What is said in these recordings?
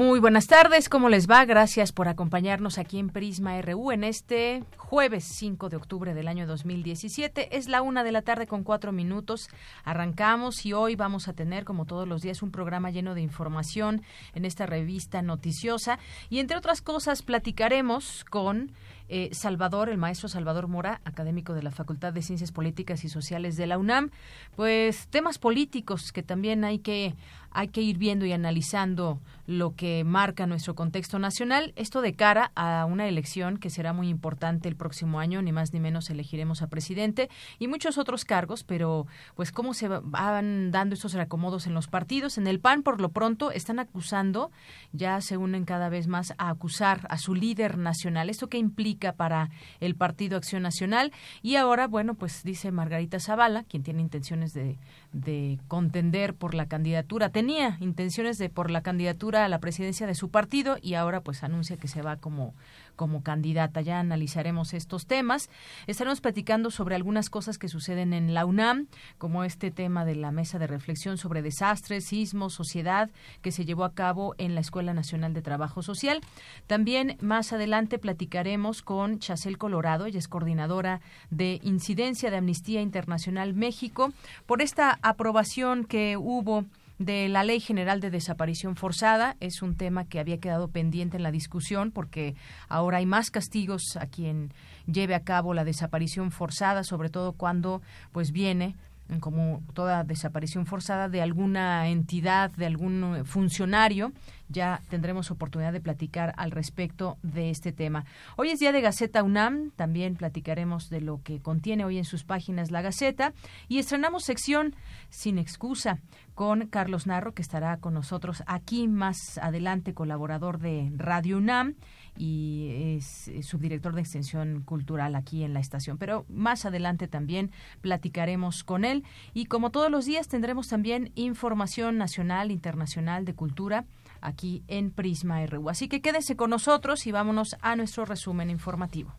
Muy buenas tardes, ¿cómo les va? Gracias por acompañarnos aquí en Prisma RU en este jueves 5 de octubre del año 2017. Es la una de la tarde con cuatro minutos. Arrancamos y hoy vamos a tener, como todos los días, un programa lleno de información en esta revista noticiosa. Y entre otras cosas, platicaremos con eh, Salvador, el maestro Salvador Mora, académico de la Facultad de Ciencias Políticas y Sociales de la UNAM, pues temas políticos que también hay que hay que ir viendo y analizando lo que marca nuestro contexto nacional. Esto de cara a una elección que será muy importante el próximo año, ni más ni menos elegiremos a presidente y muchos otros cargos, pero pues cómo se van dando estos reacomodos en los partidos. En el PAN, por lo pronto, están acusando, ya se unen cada vez más a acusar a su líder nacional. ¿Esto qué implica para el Partido Acción Nacional? Y ahora, bueno, pues dice Margarita Zavala, quien tiene intenciones de, de contender por la candidatura. Tenía intenciones de por la candidatura a la presidencia de su partido y ahora pues anuncia que se va como como candidata. Ya analizaremos estos temas. Estaremos platicando sobre algunas cosas que suceden en la UNAM, como este tema de la mesa de reflexión sobre desastres, sismos, sociedad, que se llevó a cabo en la Escuela Nacional de Trabajo Social. También más adelante platicaremos con Chacel Colorado, ella es coordinadora de Incidencia de Amnistía Internacional México, por esta aprobación que hubo de la Ley General de Desaparición Forzada. Es un tema que había quedado pendiente en la discusión porque ahora hay más castigos a quien lleve a cabo la desaparición forzada, sobre todo cuando pues viene como toda desaparición forzada de alguna entidad, de algún funcionario. Ya tendremos oportunidad de platicar al respecto de este tema. Hoy es día de Gaceta UNAM, también platicaremos de lo que contiene hoy en sus páginas la Gaceta y estrenamos sección Sin excusa con Carlos Narro, que estará con nosotros aquí más adelante, colaborador de Radio UNAM y es subdirector de extensión cultural aquí en la estación. Pero más adelante también platicaremos con él y como todos los días tendremos también información nacional, internacional de cultura aquí en Prisma RU. Así que quédese con nosotros y vámonos a nuestro resumen informativo.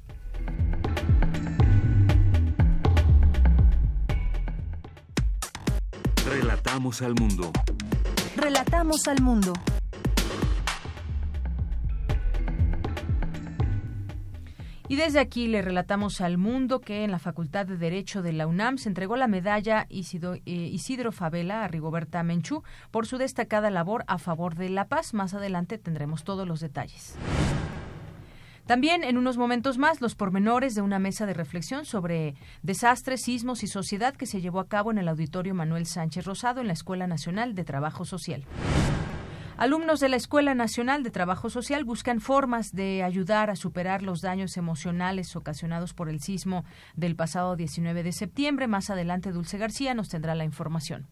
Relatamos al mundo. Relatamos al mundo. Y desde aquí le relatamos al mundo que en la Facultad de Derecho de la UNAM se entregó la medalla Isidro, eh, Isidro Favela a Rigoberta Menchú por su destacada labor a favor de la paz. Más adelante tendremos todos los detalles. También en unos momentos más los pormenores de una mesa de reflexión sobre desastres, sismos y sociedad que se llevó a cabo en el Auditorio Manuel Sánchez Rosado en la Escuela Nacional de Trabajo Social. Alumnos de la Escuela Nacional de Trabajo Social buscan formas de ayudar a superar los daños emocionales ocasionados por el sismo del pasado 19 de septiembre. Más adelante, Dulce García nos tendrá la información.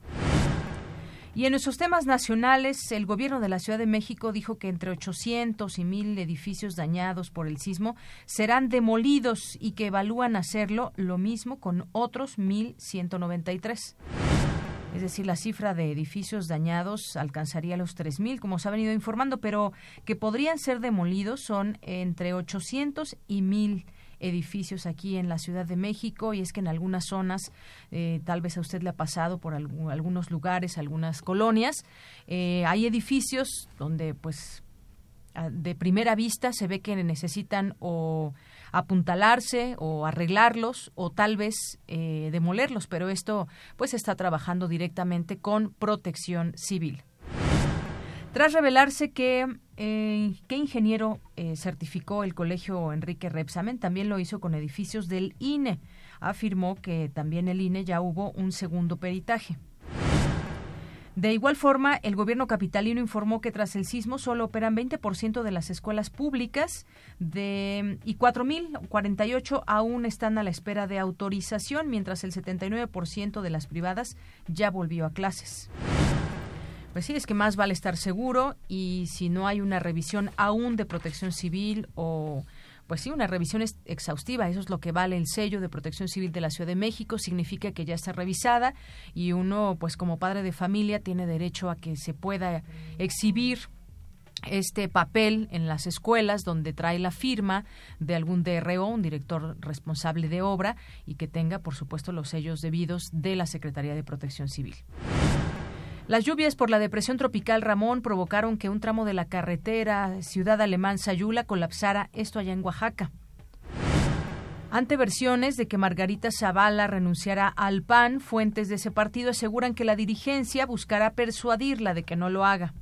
Y en nuestros temas nacionales, el gobierno de la Ciudad de México dijo que entre 800 y 1000 edificios dañados por el sismo serán demolidos y que evalúan hacerlo lo mismo con otros 1193 es decir, la cifra de edificios dañados alcanzaría los 3.000, como se ha venido informando, pero que podrían ser demolidos son entre 800 y 1.000 edificios aquí en la Ciudad de México. Y es que en algunas zonas, eh, tal vez a usted le ha pasado por algunos lugares, algunas colonias, eh, hay edificios donde pues de primera vista se ve que necesitan o apuntalarse o arreglarlos o tal vez eh, demolerlos, pero esto pues está trabajando directamente con protección civil. Tras revelarse que eh, qué ingeniero eh, certificó el colegio Enrique Repsamen, también lo hizo con edificios del INE. Afirmó que también el INE ya hubo un segundo peritaje. De igual forma, el gobierno capitalino informó que tras el sismo solo operan 20% de las escuelas públicas de, y 4.048 aún están a la espera de autorización, mientras el 79% de las privadas ya volvió a clases. Pues sí, es que más vale estar seguro y si no hay una revisión aún de protección civil o pues sí, una revisión exhaustiva, eso es lo que vale el sello de Protección Civil de la Ciudad de México, significa que ya está revisada y uno, pues como padre de familia, tiene derecho a que se pueda exhibir este papel en las escuelas donde trae la firma de algún DRO, un director responsable de obra, y que tenga, por supuesto, los sellos debidos de la Secretaría de Protección Civil. Las lluvias por la depresión tropical Ramón provocaron que un tramo de la carretera Ciudad Alemán Sayula colapsara, esto allá en Oaxaca. Ante versiones de que Margarita Zavala renunciara al PAN, fuentes de ese partido aseguran que la dirigencia buscará persuadirla de que no lo haga.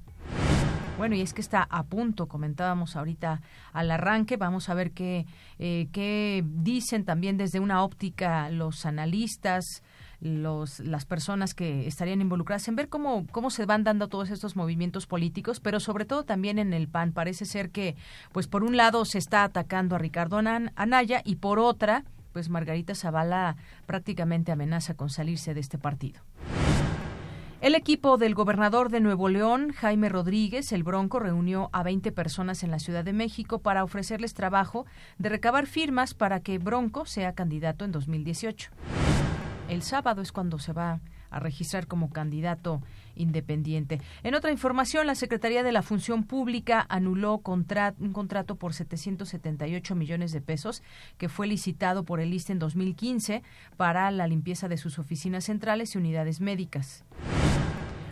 Bueno, y es que está a punto, comentábamos ahorita al arranque, vamos a ver qué, eh, qué dicen también desde una óptica los analistas, los, las personas que estarían involucradas en ver cómo, cómo se van dando todos estos movimientos políticos, pero sobre todo también en el PAN. Parece ser que, pues por un lado se está atacando a Ricardo Anaya y por otra, pues Margarita Zavala prácticamente amenaza con salirse de este partido. El equipo del gobernador de Nuevo León, Jaime Rodríguez, el Bronco, reunió a 20 personas en la Ciudad de México para ofrecerles trabajo de recabar firmas para que Bronco sea candidato en 2018 el sábado es cuando se va a registrar como candidato independiente. En otra información, la Secretaría de la Función Pública anuló un contrato por 778 millones de pesos que fue licitado por el ISTE en 2015 para la limpieza de sus oficinas centrales y unidades médicas.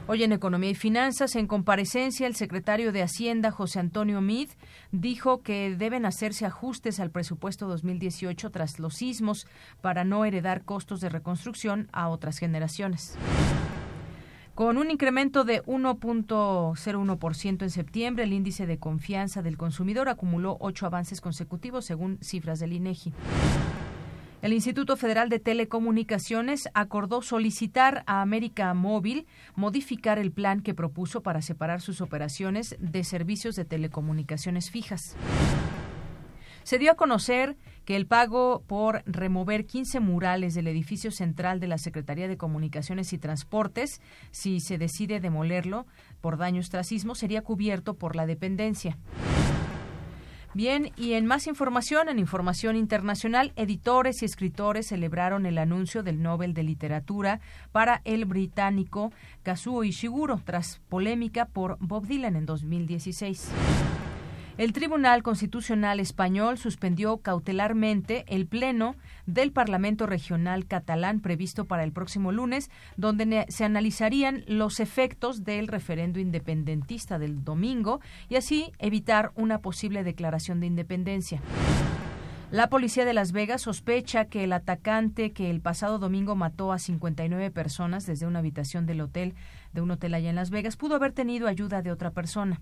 Hoy en Economía y Finanzas, en comparecencia, el secretario de Hacienda, José Antonio Mid, dijo que deben hacerse ajustes al presupuesto 2018 tras los sismos para no heredar costos de reconstrucción a otras generaciones. Con un incremento de 1.01% en septiembre, el índice de confianza del consumidor acumuló ocho avances consecutivos según cifras del INEGI. El Instituto Federal de Telecomunicaciones acordó solicitar a América Móvil modificar el plan que propuso para separar sus operaciones de servicios de telecomunicaciones fijas. Se dio a conocer que el pago por remover 15 murales del edificio central de la Secretaría de Comunicaciones y Transportes, si se decide demolerlo por daños tras sería cubierto por la dependencia. Bien, y en más información, en información internacional, editores y escritores celebraron el anuncio del Nobel de Literatura para el británico Kazuo Ishiguro tras polémica por Bob Dylan en 2016. El Tribunal Constitucional Español suspendió cautelarmente el pleno del Parlamento Regional catalán previsto para el próximo lunes, donde se analizarían los efectos del referendo independentista del domingo y así evitar una posible declaración de independencia. La policía de Las Vegas sospecha que el atacante que el pasado domingo mató a 59 personas desde una habitación del hotel de un hotel allá en Las Vegas pudo haber tenido ayuda de otra persona.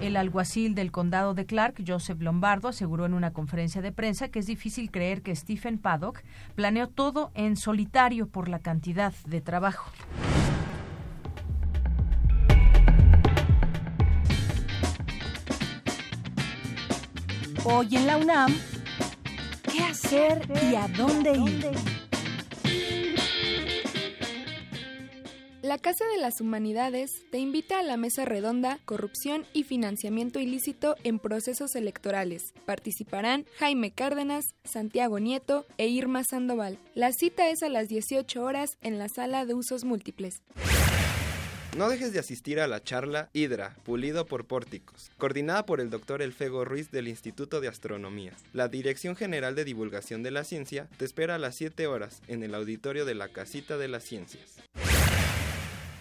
El alguacil del condado de Clark, Joseph Lombardo, aseguró en una conferencia de prensa que es difícil creer que Stephen Paddock planeó todo en solitario por la cantidad de trabajo. Hoy en la UNAM, ¿qué hacer y a dónde ir? La Casa de las Humanidades te invita a la mesa redonda Corrupción y Financiamiento Ilícito en Procesos Electorales. Participarán Jaime Cárdenas, Santiago Nieto e Irma Sandoval. La cita es a las 18 horas en la sala de usos múltiples. No dejes de asistir a la charla Hidra, pulido por pórticos, coordinada por el doctor Elfego Ruiz del Instituto de Astronomía. La Dirección General de Divulgación de la Ciencia te espera a las 7 horas en el auditorio de la Casita de las Ciencias.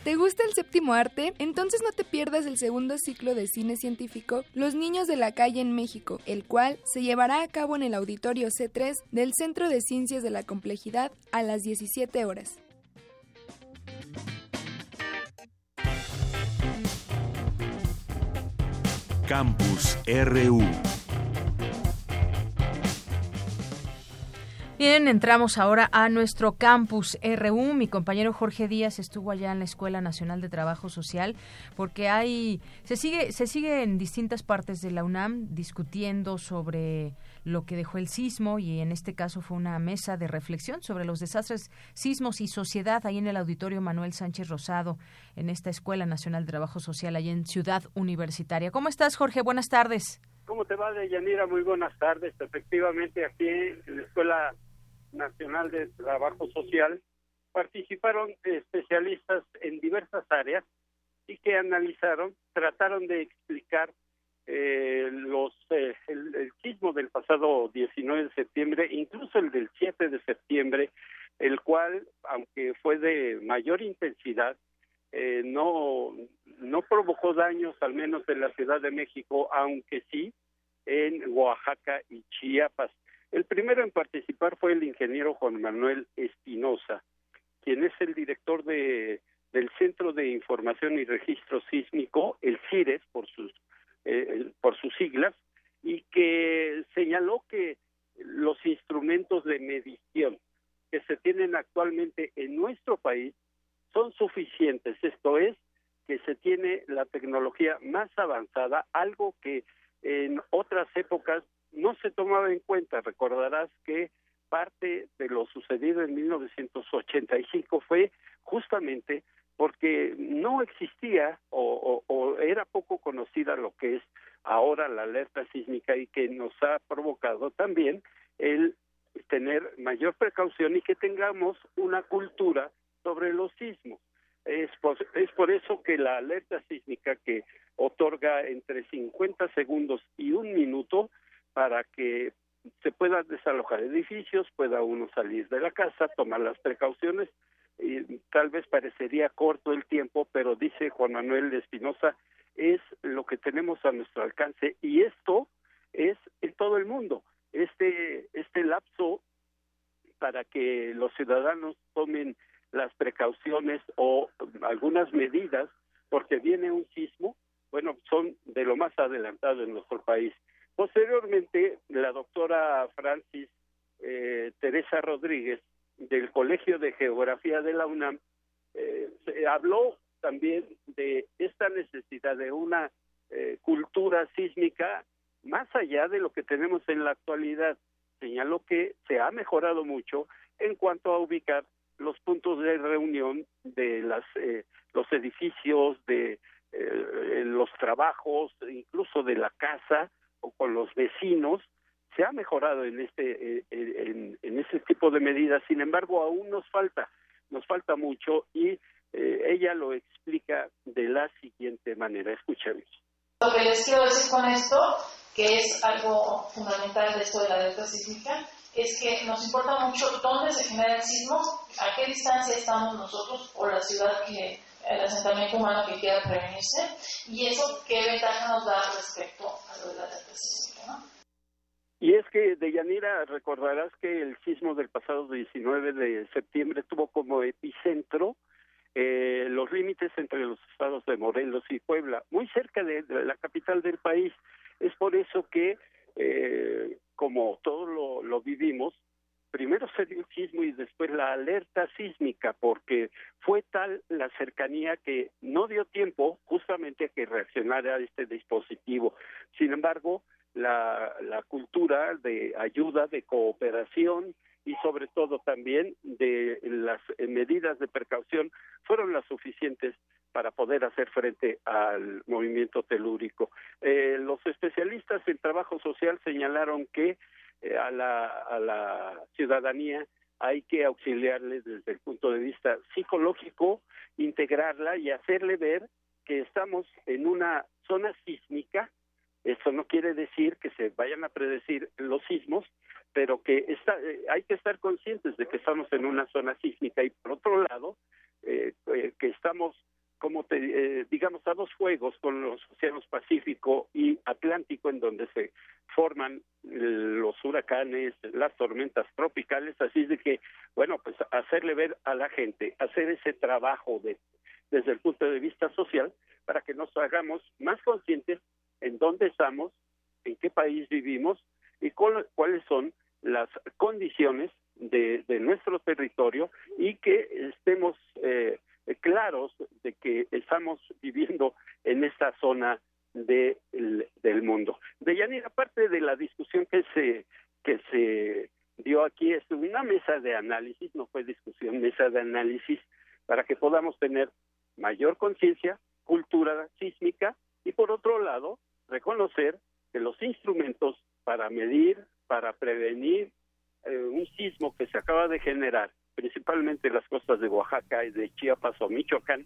¿Te gusta el séptimo arte? Entonces no te pierdas el segundo ciclo de cine científico Los Niños de la Calle en México, el cual se llevará a cabo en el auditorio C3 del Centro de Ciencias de la Complejidad a las 17 horas. Campus RU Bien, entramos ahora a nuestro campus RU. Mi compañero Jorge Díaz estuvo allá en la Escuela Nacional de Trabajo Social porque hay se sigue se sigue en distintas partes de la UNAM discutiendo sobre lo que dejó el sismo y en este caso fue una mesa de reflexión sobre los desastres, sismos y sociedad ahí en el auditorio Manuel Sánchez Rosado en esta Escuela Nacional de Trabajo Social ahí en Ciudad Universitaria. ¿Cómo estás, Jorge? Buenas tardes. ¿Cómo te va, Deyanira? Muy buenas tardes. Efectivamente, aquí en la Escuela Nacional de Trabajo Social participaron especialistas en diversas áreas y que analizaron, trataron de explicar eh, los eh, el, el, del pasado 19 de septiembre, incluso el del 7 de septiembre, el cual, aunque fue de mayor intensidad, eh, no no provocó daños, al menos en la Ciudad de México, aunque sí en Oaxaca y Chiapas. El primero en participar fue el ingeniero Juan Manuel Espinosa, quien es el director de, del Centro de Información y Registro Sísmico, el CIRES, la gente hacer ese trabajo de, desde el punto de vista social para que nos hagamos más conscientes en dónde estamos, en qué país vivimos y cuál, cuáles son las condiciones de, de, nuestro territorio y que estemos eh, claros de que estamos viviendo en esta zona de, del mundo. De Yanir, aparte de la discusión que se que se dio aquí es una mesa de análisis, no fue discusión, mesa de análisis para que podamos tener mayor conciencia, cultura sísmica y por otro lado reconocer que los instrumentos para medir, para prevenir eh, un sismo que se acaba de generar, principalmente en las costas de Oaxaca y de Chiapas o Michoacán,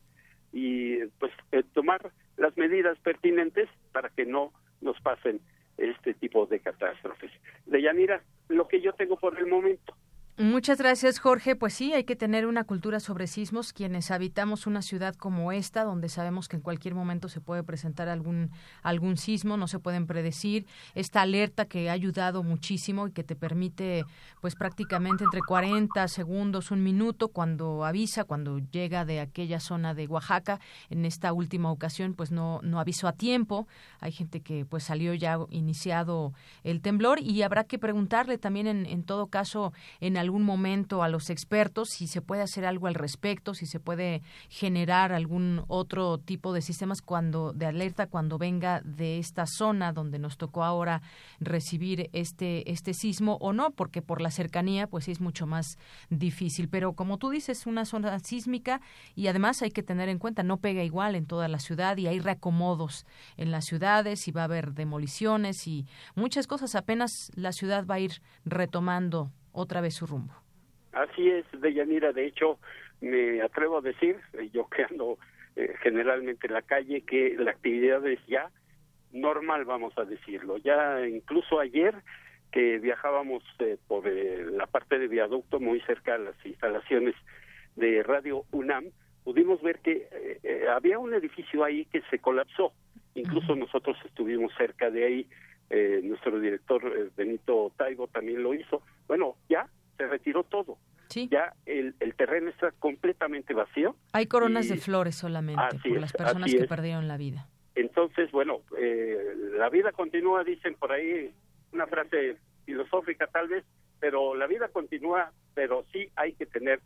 y pues eh, tomar las medidas pertinentes para que no nos pasen este tipo de catástrofes. De Yanira, lo que yo tengo por el momento. Muchas gracias, Jorge. Pues sí, hay que tener una cultura sobre sismos. Quienes habitamos una ciudad como esta, donde sabemos que en cualquier momento se puede presentar algún, algún sismo, no se pueden predecir. Esta alerta que ha ayudado muchísimo y que te permite, pues prácticamente entre 40 segundos, un minuto, cuando avisa, cuando llega de aquella zona de Oaxaca. En esta última ocasión, pues no, no avisó a tiempo. Hay gente que pues salió ya iniciado el temblor y habrá que preguntarle también en, en todo caso en algún momento a los expertos si se puede hacer algo al respecto, si se puede generar algún otro tipo de sistemas cuando de alerta cuando venga de esta zona donde nos tocó ahora recibir este este sismo o no, porque por la cercanía pues es mucho más difícil, pero como tú dices, una zona sísmica y además hay que tener en cuenta no pega igual en toda la ciudad y hay reacomodos en las ciudades y va a haber demoliciones y muchas cosas. Apenas la ciudad va a ir retomando otra vez su rumbo. Así es, Deyanira. De hecho, me atrevo a decir, eh, yo que ando eh, generalmente en la calle, que la actividad es ya normal, vamos a decirlo. Ya incluso ayer que viajábamos eh, por la parte de viaducto muy cerca a las instalaciones de Radio UNAM, pudimos ver que había un edificio ahí que se colapsó. Incluso nosotros estuvimos cerca de ahí eh, nuestro director eh, Benito Taibo también lo hizo. Bueno, ya se retiró todo. Ya el, el, terreno está completamente vacío. Hay coronas de flores solamente por las personas que perdieron la vida. Entonces, bueno, eh, la vida continúa, dicen por ahí una frase filosófica tal vez, pero la vida continúa, pero sí hay que tener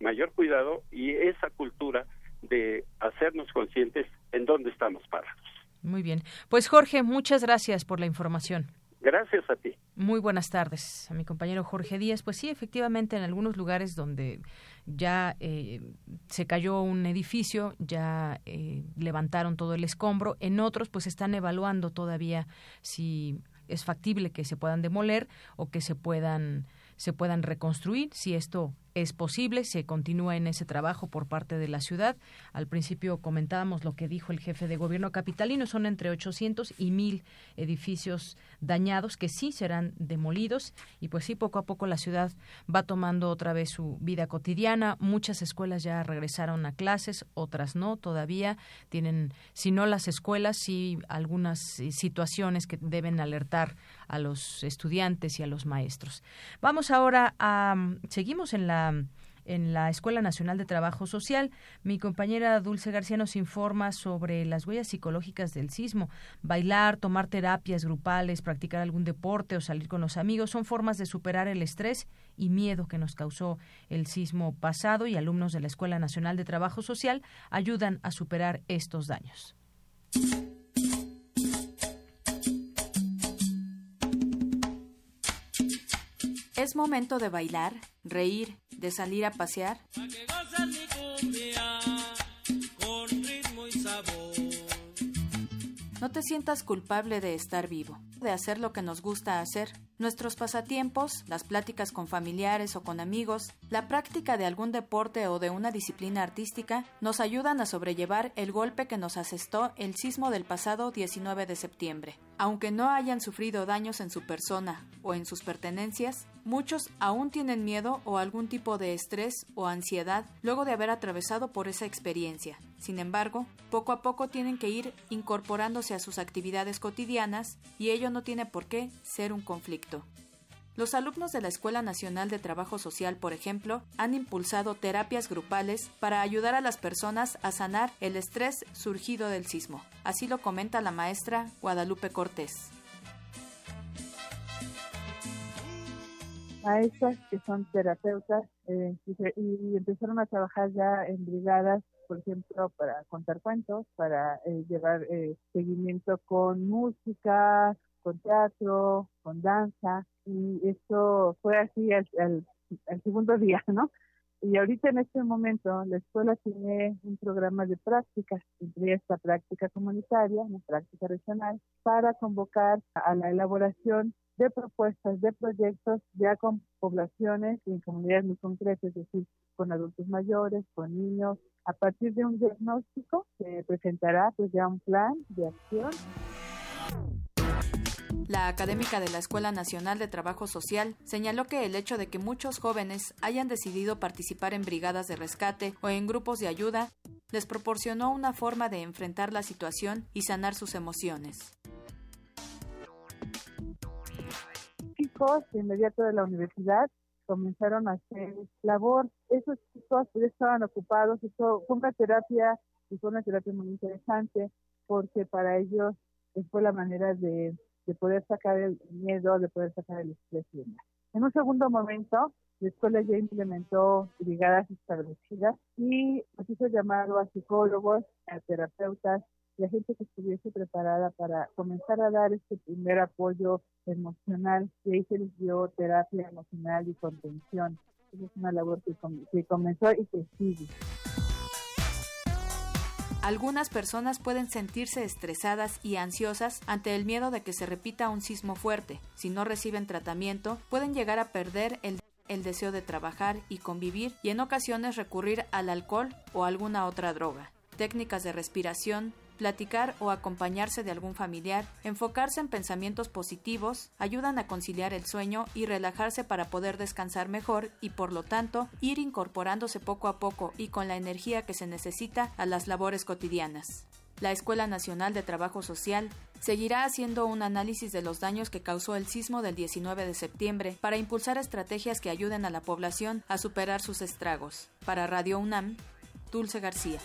mayor cuidado y esa cultura de hacernos conscientes en dónde estamos parados. Muy bien. Pues Jorge, muchas gracias por la información. Gracias a ti. Muy buenas tardes a mi compañero Jorge Díaz. Pues sí, efectivamente, en algunos lugares donde ya eh, se cayó un edificio, ya eh, levantaron todo el escombro. En otros, pues están evaluando todavía si es factible que se puedan demoler o que se puedan se puedan reconstruir. Si esto es posible, se continúa en ese trabajo por parte de la ciudad. Al principio comentábamos lo que dijo el jefe de gobierno capitalino, son entre 800 y 1000 edificios dañados que sí serán demolidos y pues sí, poco a poco la ciudad va tomando otra vez su vida cotidiana. Muchas escuelas ya regresaron a clases, otras no, todavía tienen, si no las escuelas, sí algunas eh, situaciones que deben alertar a los estudiantes y a los maestros. Vamos ahora a, seguimos en la en la Escuela Nacional de Trabajo Social. Mi compañera Dulce García nos informa sobre las huellas psicológicas del sismo. Bailar, tomar terapias grupales, practicar algún deporte o salir con los amigos son formas de superar el estrés y miedo que nos causó el sismo pasado y alumnos de la Escuela Nacional de Trabajo Social ayudan a superar estos daños. Es momento de bailar, reír, de salir a pasear. No te sientas culpable de estar vivo, de hacer lo que nos gusta hacer. Nuestros pasatiempos, las pláticas con familiares o con amigos, la práctica de algún deporte o de una disciplina artística nos ayudan a sobrellevar el golpe que nos asestó el sismo del pasado 19 de septiembre. Aunque no hayan sufrido daños en su persona o en sus pertenencias, muchos aún tienen miedo o algún tipo de estrés o ansiedad luego de haber atravesado por esa experiencia. Sin embargo, poco a poco tienen que ir incorporándose a sus actividades cotidianas y ello no tiene por qué ser un conflicto. Los alumnos de la Escuela Nacional de Trabajo Social, por ejemplo, han impulsado terapias grupales para ayudar a las personas a sanar el estrés surgido del sismo. Así lo comenta la maestra Guadalupe Cortés. Maestras que son terapeutas eh, y, empezaron a trabajar ya en brigadas, por ejemplo, para contar cuentos, para eh, llevar eh, seguimiento con música, con teatro, con danza, y esto fue así al, al segundo día, ¿no? Y ahorita en este momento la escuela tiene un programa de prácticas, entre esta práctica comunitaria, una práctica regional, para convocar a la elaboración de propuestas, de proyectos ya con poblaciones y en comunidades muy concretas, es decir, con adultos mayores, con niños, a partir de un diagnóstico que presentará pues ya un plan de acción. La académica de la Escuela Nacional de Trabajo Social señaló que el hecho de que muchos jóvenes hayan decidido participar en brigadas de rescate o en grupos de ayuda les proporcionó una forma de enfrentar la situación y sanar sus emociones. Chicos de inmediato de la universidad comenzaron a hacer labor. Esos chicos ya estaban ocupados. Eso fue una terapia y fue una terapia muy interesante porque para ellos fue la manera de de poder sacar el miedo, de poder sacar el estrés y demás. En un segundo momento, la escuela ya implementó brigadas establecidas y nos hizo llamado a psicólogos, a terapeutas y a gente que estuviese preparada para comenzar a dar este primer apoyo emocional. Y ahí se les dio terapia emocional y contención. Es una labor que, que comenzó y que sigue. Algunas personas pueden sentirse estresadas y ansiosas ante el miedo de que se repita un sismo fuerte. Si no reciben tratamiento, pueden llegar a perder el, deseo de trabajar y convivir y en ocasiones recurrir al alcohol o alguna otra droga. Técnicas de respiración, platicar o acompañarse de algún familiar, enfocarse en pensamientos positivos, ayudan a conciliar el sueño y relajarse para poder descansar mejor y por lo tanto ir incorporándose poco a poco y con la energía que se necesita a las labores cotidianas. La Escuela Nacional de Trabajo Social seguirá haciendo un análisis de los daños que causó el sismo del 19 de septiembre para impulsar estrategias que ayuden a la población a superar sus estragos. Para Radio UNAM, Dulce García.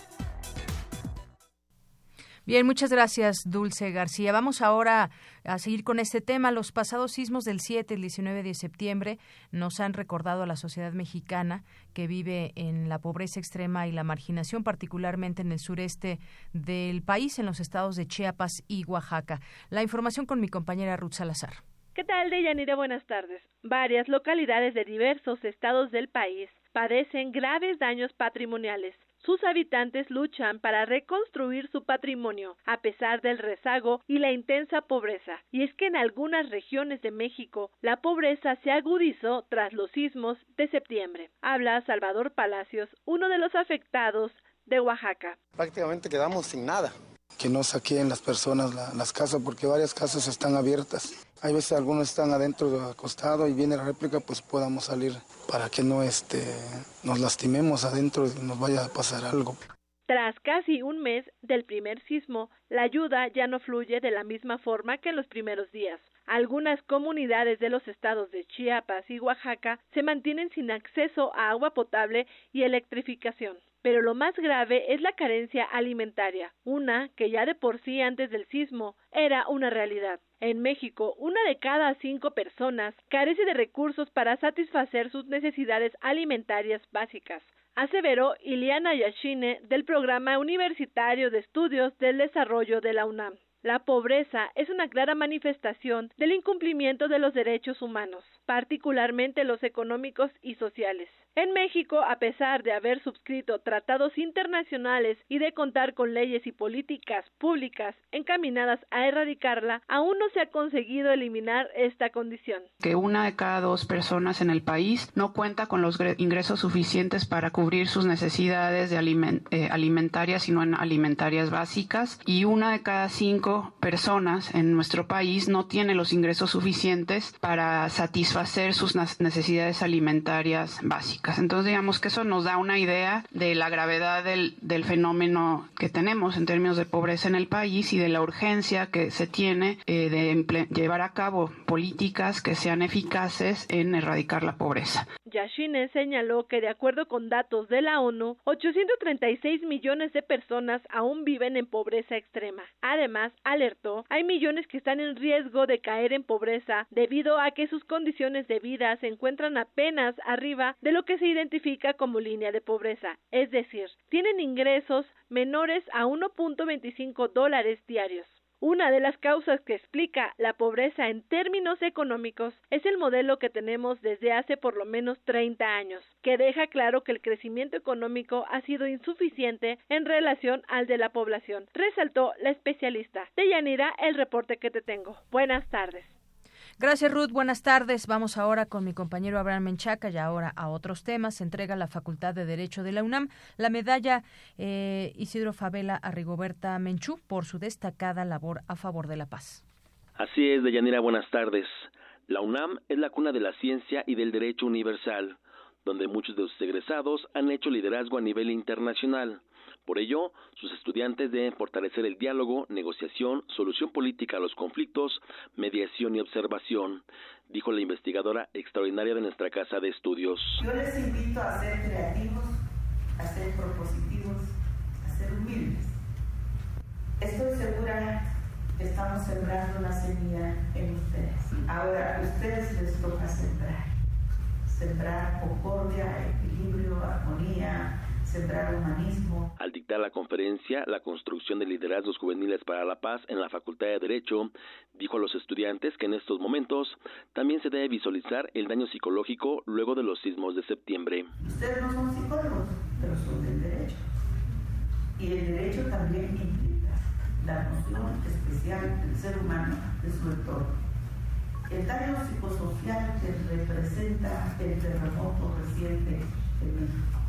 Bien, muchas gracias, Dulce García. Vamos ahora a seguir con este tema. Los pasados sismos del 7 y el 19 de septiembre nos han recordado a la sociedad mexicana que vive en la pobreza extrema y la marginación, particularmente en el sureste del país, en los estados de Chiapas y Oaxaca. La información con mi compañera Ruth Salazar. ¿Qué tal, Deyanira? Buenas tardes. Varias localidades de diversos estados del país padecen graves daños patrimoniales sus habitantes luchan para reconstruir su patrimonio, a pesar del rezago y la intensa pobreza. Y es que en algunas regiones de México la pobreza se agudizó tras los sismos de septiembre. Habla Salvador Palacios, uno de los afectados de Oaxaca. Prácticamente quedamos sin nada que no saquen las personas las casas porque varias casas están abiertas. Hay veces algunos están adentro acostado y viene la réplica, pues podamos salir para que no este, nos lastimemos adentro y nos vaya a pasar algo. Tras casi un mes del primer sismo, la ayuda ya no fluye de la misma forma que en los primeros días. Algunas comunidades de los estados de Chiapas y Oaxaca se mantienen sin acceso a agua potable y electrificación. Pero lo más grave es la carencia alimentaria, una que ya de por sí antes del sismo era una realidad. En México, una de cada cinco personas carece de recursos para satisfacer sus necesidades alimentarias básicas aseveró Iliana Yashine del Programa Universitario de Estudios del Desarrollo de la UNAM. La pobreza es una clara manifestación del incumplimiento de los derechos humanos, particularmente los económicos y sociales. En México, a pesar de haber suscrito tratados internacionales y de contar con leyes y políticas públicas encaminadas a erradicarla, aún no se ha conseguido eliminar esta condición. Que una de cada dos personas en el país no cuenta con los ingresos suficientes para cubrir sus necesidades de eh, alimentarias, sino en alimentarias básicas, y una de cada cinco personas en nuestro país no tiene los ingresos suficientes para satisfacer sus necesidades alimentarias básicas. Entonces, digamos que eso nos da una idea de la gravedad del, del fenómeno que tenemos en términos de pobreza en el país y de la urgencia que se tiene eh, de llevar a cabo políticas que sean eficaces en erradicar la pobreza. Yashine señaló que de acuerdo con datos de la ONU, 836 millones de personas aún viven en pobreza extrema. Además, alertó, hay millones que están en riesgo de caer en pobreza debido a que sus condiciones de vida se encuentran apenas arriba de lo que se identifica como línea de pobreza, es decir, tienen ingresos menores a 1.25 dólares diarios. Una de las causas que explica la pobreza en términos económicos es el modelo que tenemos desde hace por lo menos 30 años, que deja claro que el crecimiento económico ha sido insuficiente en relación al de la población, resaltó la especialista. Deyanira, el reporte que te tengo. Buenas tardes. Gracias, Ruth. Buenas tardes. Vamos ahora con mi compañero Abraham Menchaca y ahora a otros temas. Se entrega la Facultad de Derecho de la UNAM la medalla eh, Isidro Favela a Rigoberta Menchú por su destacada labor a favor de la paz. Así es, Deyanira. Buenas tardes. La UNAM es la cuna de la ciencia y del derecho universal, donde muchos de sus egresados han hecho liderazgo a nivel internacional. Por ello, sus estudiantes deben fortalecer el diálogo, negociación, solución política a los conflictos, mediación y observación, dijo la investigadora extraordinaria de nuestra casa de estudios. Yo les invito a ser creativos, a ser propositivos, a ser humildes. Estoy segura que estamos sembrando una semilla en ustedes. Ahora a ustedes les toca sembrar. Sembrar concordia, equilibrio, armonía, humanismo. Al dictar la conferencia La construcción de liderazgos juveniles para la paz en la Facultad de Derecho, dijo a los estudiantes que en estos momentos también se debe visualizar el daño psicológico luego de los sismos de septiembre. Ustedes no son psicólogos, pero son del derecho. Y el derecho también implica la noción especial del ser humano, de su entorno. El daño psicosocial que representa el terremoto reciente en México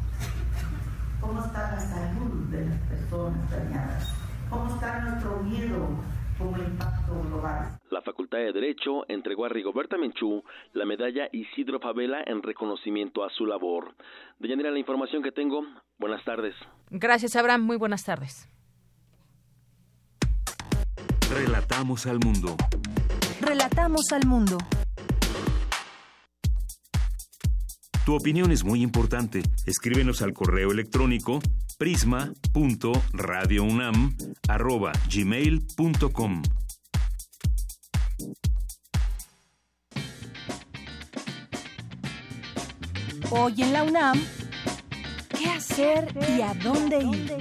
cómo está la salud de las personas dañadas, cómo está nuestro miedo como impacto global. La Facultad de Derecho entregó a Rigoberta Menchú la medalla Isidro Favela en reconocimiento a su labor. De Deyanira, la información que tengo. Buenas tardes. Gracias, Abraham. Muy buenas tardes. Relatamos al mundo. Relatamos al mundo. Tu opinión es muy importante. Escríbenos al correo electrónico prisma.radiounam@gmail.com. Hoy en la UNAM, ¿qué hacer y a dónde ir?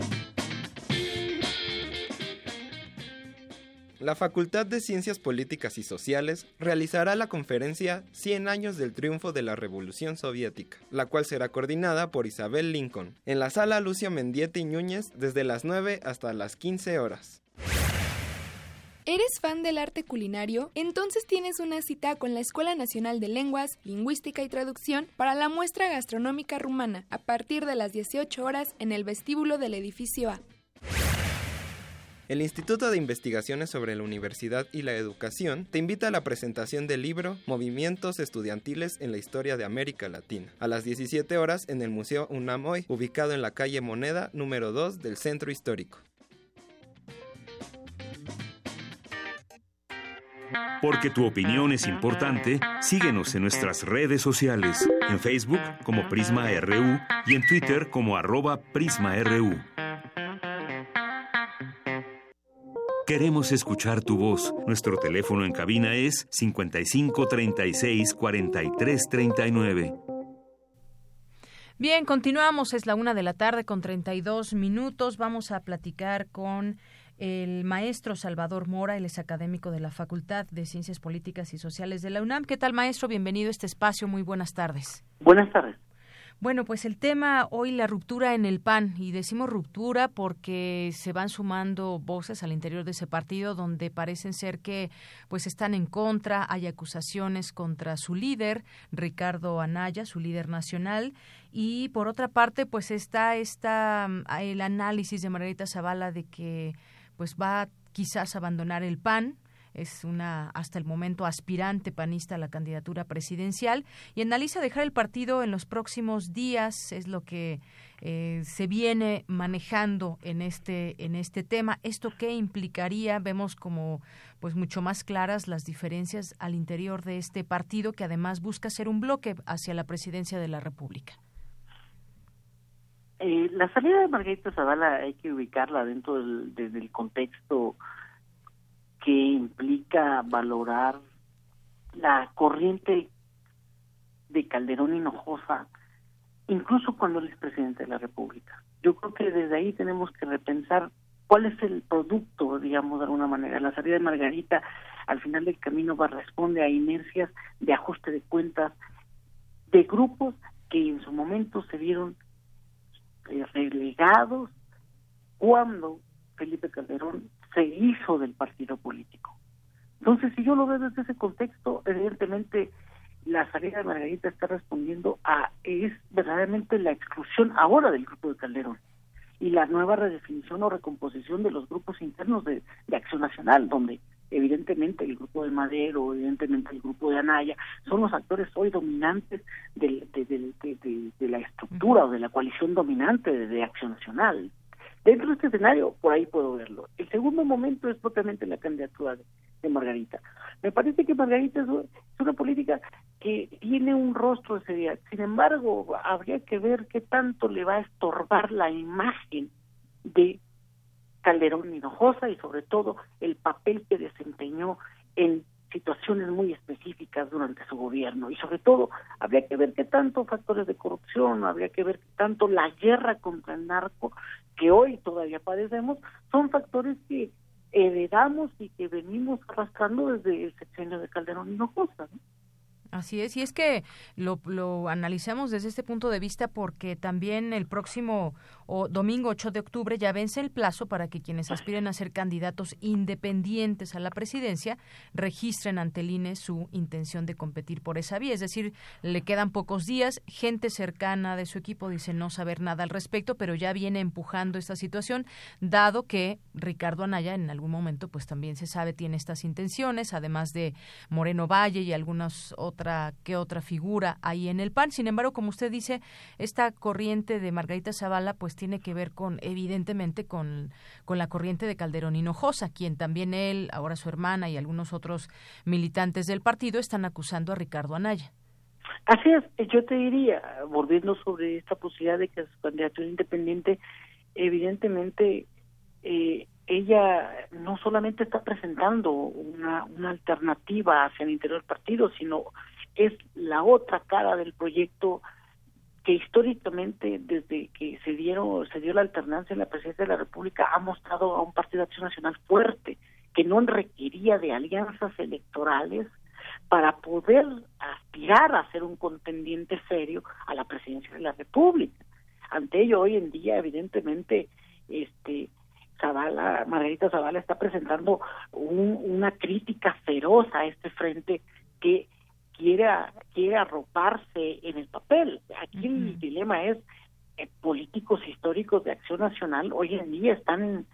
La Facultad de Ciencias Políticas y Sociales realizará la conferencia 100 años del triunfo de la Revolución Soviética, la cual será coordinada por Isabel Lincoln, en la sala Lucio Mendieta y desde las 9 hasta las 15 horas. ¿Eres fan del arte culinario? Entonces tienes una cita con la Escuela Nacional de Lenguas, Lingüística y Traducción para la muestra gastronómica rumana a partir de las 18 horas en el vestíbulo del edificio A. El Instituto de Investigaciones sobre la Universidad y la Educación te invita a la presentación del libro Movimientos Estudiantiles en la Historia de América Latina, a las 17 horas en el Museo UNAMOY, ubicado en la calle Moneda número 2 del Centro Histórico. Porque tu opinión es importante, síguenos en nuestras redes sociales, en Facebook como Prisma RU y en Twitter como arroba PrismaRU. Queremos escuchar tu voz. Nuestro teléfono en cabina es 55 36 43 39. Bien, continuamos. Es la una de la tarde con 32 minutos. Vamos a platicar con el maestro Salvador Mora, él es académico de la Facultad de Ciencias Políticas y Sociales de la UNAM. ¿Qué tal, maestro? Bienvenido a este espacio. Muy buenas tardes. Buenas tardes. Bueno, pues el tema hoy la ruptura en el PAN y decimos ruptura porque se van sumando voces al interior de ese partido donde parecen ser que pues están en contra, hay acusaciones contra su líder Ricardo Anaya, su líder nacional y por otra parte pues está esta el análisis de Margarita Zavala de que pues va quizás a abandonar el PAN es una hasta el momento aspirante panista a la candidatura presidencial y analiza dejar el partido en los próximos días, es lo que eh, se viene manejando en este en este tema. Esto qué implicaría, vemos como pues mucho más claras las diferencias al interior de este partido que además busca ser un bloque hacia la presidencia de la República. Eh, la salida de Margarita Zavala hay que ubicarla dentro del, del contexto que implica valorar la corriente de Calderón Hinojosa, incluso cuando él es presidente de la República. Yo creo que desde ahí tenemos que repensar cuál es el producto, digamos, de alguna manera. La salida de Margarita al final del camino va a responder a inercias de ajuste de cuentas de grupos que en su momento se vieron eh, relegados cuando Felipe Calderón se hizo del partido político. Entonces, si yo lo veo desde ese contexto, evidentemente la salida de Margarita está respondiendo a es verdaderamente la exclusión ahora del grupo de Calderón y la nueva redefinición o recomposición de los grupos internos de, Acción Nacional, donde evidentemente el grupo de Madero, evidentemente el grupo de Anaya, son los actores hoy dominantes de, de, la estructura o de la coalición dominante de Acción Nacional. Dentro de este escenario, por ahí puedo verlo. El segundo momento es propiamente la candidatura de, Margarita. Me parece que Margarita es, una política que tiene un rostro de seriedad. Sin embargo, habría que ver qué tanto le va a estorbar la imagen de Calderón Hinojosa y sobre todo el papel que desempeñó en situaciones muy específicas durante su gobierno y sobre todo habría que ver qué tanto factores de corrupción, habría que ver qué tanto la guerra contra el narco que hoy todavía padecemos son factores que heredamos y que venimos arrastrando desde el sexenio de Calderón Hinojosa. ¿no? Así es, y es que lo, lo analizamos desde este punto de vista porque también el próximo o domingo 8 de octubre ya vence el plazo para que quienes aspiren a ser candidatos independientes a la presidencia registren ante el INE su intención de competir por esa vía. Es decir, le quedan pocos días, gente cercana de su equipo dice no saber nada al respecto, pero ya viene empujando esta situación, dado que Ricardo Anaya en algún momento pues también se sabe tiene estas intenciones, además de Moreno Valle y algunas otras que otra figura ahí en el PAN. Sin embargo, como usted dice, esta corriente de Margarita Zavala pues tiene que ver con, evidentemente, con, con la corriente de Calderón Hinojosa, quien también él, ahora su hermana y algunos otros militantes del partido están acusando a Ricardo Anaya. Así es, yo te diría, volviendo sobre esta posibilidad de que su candidatura independiente, evidentemente eh, ella no solamente está presentando una, una alternativa hacia el interior del partido, sino es la otra cara del proyecto que históricamente desde que se dieron se dio la alternancia en la presidencia de la República ha mostrado a un partido de acción nacional fuerte que no requería de alianzas electorales para poder aspirar a ser un contendiente serio a la presidencia de la República. Ante ello hoy en día evidentemente este Zavala, Margarita Zavala está presentando una crítica feroz a este frente que quiere, quiere arroparse en el papel. Aquí el dilema es, eh, políticos históricos de Acción Nacional hoy en día están